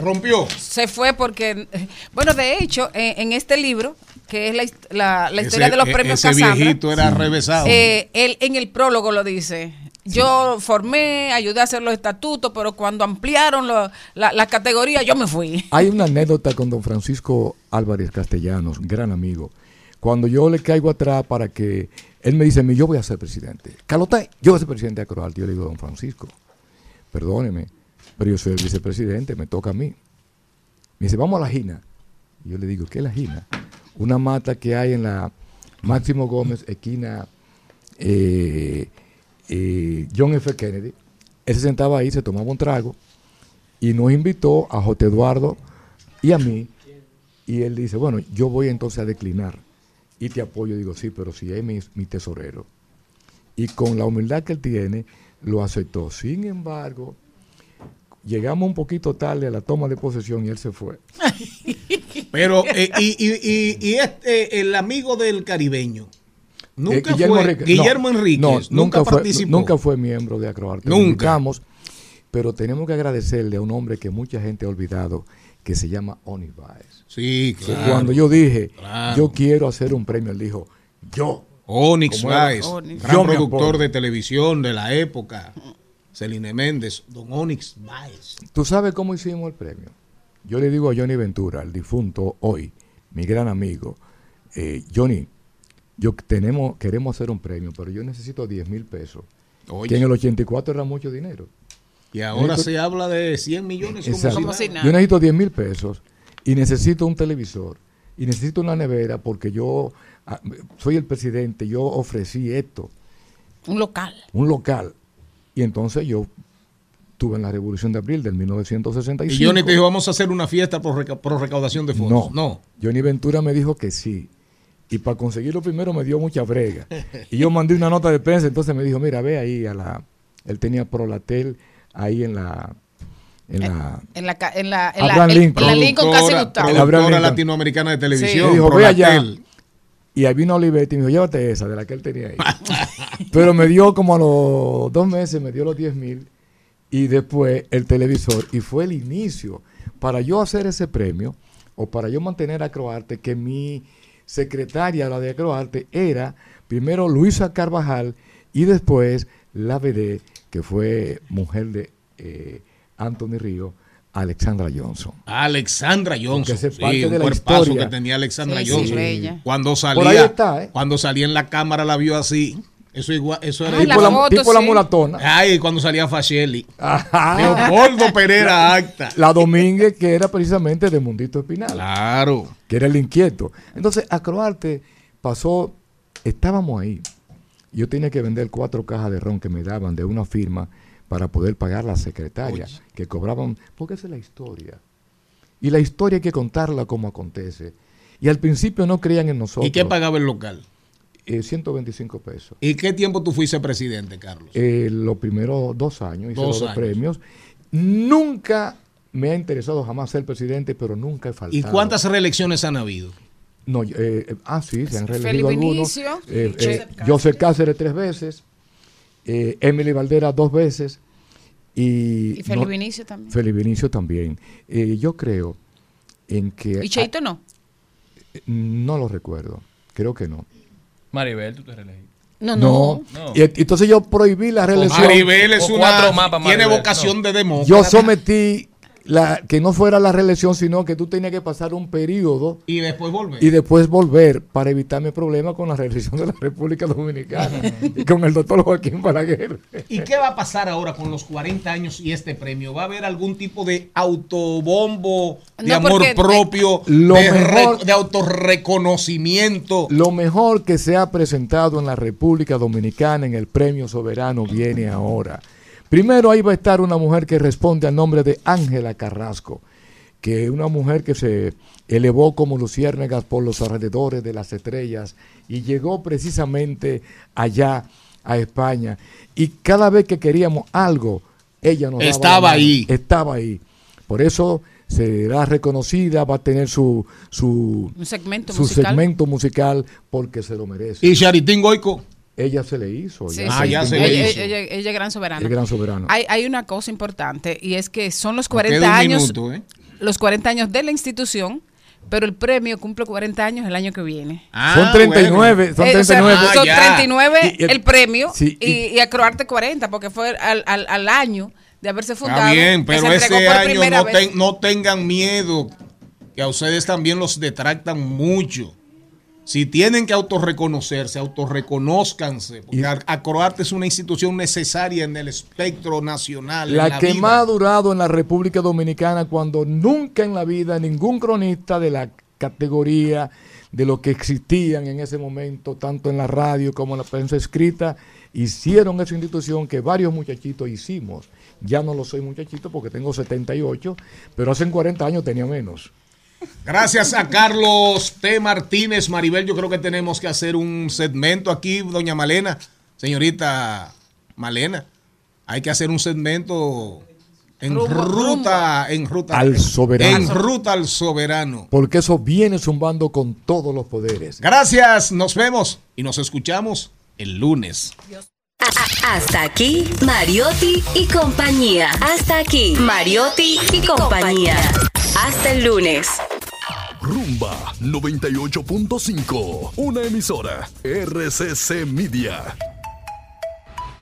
rompió. se fue porque, eh, bueno, de hecho, eh, en este libro que es la, la- la historia Ese- de los e- premios ese Casandra, viejito era revesado. eh, él en el prólogo lo dice. Yo formé, ayudé a hacer los estatutos, pero cuando ampliaron lo- la, la categoría, yo me fui. Hay una anécdota con don Francisco Álvarez Castellanos, gran amigo. Cuando yo le caigo atrás para que él me dice, yo voy a ser presidente. Calotay, yo voy a ser presidente de. Yo le digo, don Francisco, perdóneme, pero yo soy el vicepresidente, me toca a mí. Me dice, vamos a la Gina. Y yo le digo, ¿qué es la Gina? Una mata que hay en la Máximo Gómez, esquina eh, eh, John F. Kennedy. Él se sentaba ahí, se tomaba un trago y nos invitó a J. Eduardo y a mí. Y él dice, bueno, yo voy entonces a declinar y te apoyo. Digo, sí, pero si es mi, mi tesorero. Y con la humildad que él tiene, lo aceptó. Sin embargo, llegamos un poquito tarde a la toma de posesión y él se fue. Pero, eh, y, y, y, y este, el amigo del caribeño. Nunca Eh, Guillermo fue. Enrique- Guillermo no, Enríquez. no, nunca, nunca, fue, participó. nunca fue miembro de Acroarte. Nunca. Pero tenemos que agradecerle a un hombre que mucha gente ha olvidado, que se llama Oni Baez. Sí, Que claro. Cuando yo dije, Claro. yo quiero hacer un premio, él dijo, yo. Onyx Baez, gran Yo productor de televisión de la época. Celine Méndez, don Onyx Baez. ¿Tú sabes cómo hicimos el premio? Yo le digo a Johnny Ventura, el difunto hoy, mi gran amigo, eh, Johnny, yo tenemos, queremos hacer un premio, pero yo necesito 10 mil pesos. Oye. Que en el 84 era mucho dinero. Y ahora Necesito- se habla de 100 millones como si nada. Yo necesito 10 mil pesos y necesito un televisor y necesito una nevera porque yo ah, soy el presidente, yo ofrecí esto, Un local. un local. Y entonces yo estuve en la Revolución de Abril del 1965. Y Johnny te dijo, vamos a hacer una fiesta por, reca- por recaudación de fondos. No, Johnny Ventura me dijo que sí. Y para conseguirlo primero me dio mucha brega. Y yo mandé una nota de prensa, entonces me dijo, mira, ve ahí a la... Él tenía Prolatel ahí en la... En la En la, en la, en la, en- Lincoln. en la Lincoln casi Productora- Gustavo. Latinoamericana de televisión. Me dijo, ve allá. Y ahí vino Olivetti y me dijo, llévate esa de la que él tenía ahí. Pero me dio como a los dos meses, me dio los 10 mil y después el televisor. Y fue el inicio para yo hacer ese premio o para yo mantener a Croarte, que mi secretaria, la de Croarte, era primero Luisa Carvajal y después la BD, que fue mujer de eh, Anthony Río, Alexandra Johnson. Alexandra Johnson. Ese sí, parte un de la cuerpazo historia. que tenía Alexandra Sí, sí, Johnson. bella. Cuando Por salía, ahí está, ¿eh? cuando salía en la cámara la vio así. Eso igual, eso era Ay, la Tipo la- foto, tipo la sí. mulatona. Ay, cuando salía Fachelli. Leopoldo Pereira Acta. La Domínguez, que era precisamente de Mundito Espinal. Claro. Que era el inquieto. Entonces, a Croarte pasó, estábamos ahí. Yo tenía que vender cuatro cajas de ron que me daban de una firma para poder pagar la secretaria, que cobraban, porque esa es la historia. Y la historia hay que contarla como acontece. Y al principio no creían en nosotros. ¿Y qué pagaba el local? Eh, 125 pesos. ¿Y qué tiempo tú fuiste presidente, Carlos? Eh, los primeros dos años hice Dos los dos años. premios. Nunca me ha interesado jamás ser presidente, pero nunca he faltado. ¿Y cuántas reelecciones han habido? No, eh, eh, ah, sí, se han Felipe reelegido algunos. Vinicio, Eh, Joseph eh, Cáceres. Joseph Cáceres tres veces, eh, Emily Valdera dos veces y... Y Felipe Vinicio también. Felipe Vinicio también. Eh, yo creo en que... ¿Y Cheito no? ah, no lo recuerdo, creo que no. Maribel, tú te reelegiste. No, No. No. Y, entonces yo prohibí la reelección. Maribel es una. más para tiene Maribel, vocación no. de demócrata. Yo sometí la, que no fuera la reelección, sino que tú tenías que pasar un periodo Y después volver. y después volver para evitarme problemas con la reelección de la República Dominicana y con el doctor Joaquín Balaguer. ¿Y qué va a pasar ahora con los 40 años y este premio? ¿Va a haber algún tipo de autobombo, de No, amor porque- propio, Lo de, mejor- de autorreconocimiento? Lo mejor que se ha presentado en la República Dominicana en el Premio Soberano viene ahora. Primero ahí va a estar una mujer que responde al nombre de Ángela Carrasco, que es una mujer que se elevó como luciérnagas por los alrededores de las estrellas y llegó precisamente allá a España. Y cada vez que queríamos algo, ella nos Estaba ahí. Estaba ahí. Por eso será reconocida, va a tener su, su, Un segmento su musical. segmento musical porque se lo merece. ¿Y Charitín Goico? Ella se le hizo. Sí, Ah, sí. ya se ella, le hizo. ella- ella es gran soberana. Es gran soberano. Hay, hay una cosa importante y es que son los Nos queda 40 un años, minuto, ¿eh? los 40 años de la institución, pero el premio cumple 40 años el año que viene. Ah, son 39, son Eh, o sea, 39. son ya. 39 Y- y el- el, premio sí, y, y- y a Croarte 40 porque fue al, al- al año de haberse fundado. Está bien, pero por año no, ten- no tengan miedo, que a ustedes también los detractan mucho. Si tienen que autorreconocerse, autorreconózcanse, porque Ac- Acroarte es una institución necesaria en el espectro nacional. La que vida. más ha durado en la República Dominicana cuando nunca en la vida ningún cronista de la categoría de lo que existían en ese momento, tanto en la radio como en la prensa escrita, hicieron esa institución que varios muchachitos hicimos. Ya no lo soy muchachito porque tengo 78, pero hace 40 años tenía menos. Gracias a Carlos T. Martínez, Maribel, yo creo que tenemos que hacer un segmento aquí, doña Malena, señorita Malena, hay que hacer un segmento en Rumbo, ruta, en ruta Al soberano. En ruta al soberano. Porque eso viene zumbando con todos los poderes. Gracias, nos vemos y nos escuchamos el lunes. Hasta aquí, Mariotti y compañía. Hasta aquí, Mariotti y compañía. Hasta el lunes. Rumba 98.5, una emisora RCC Media.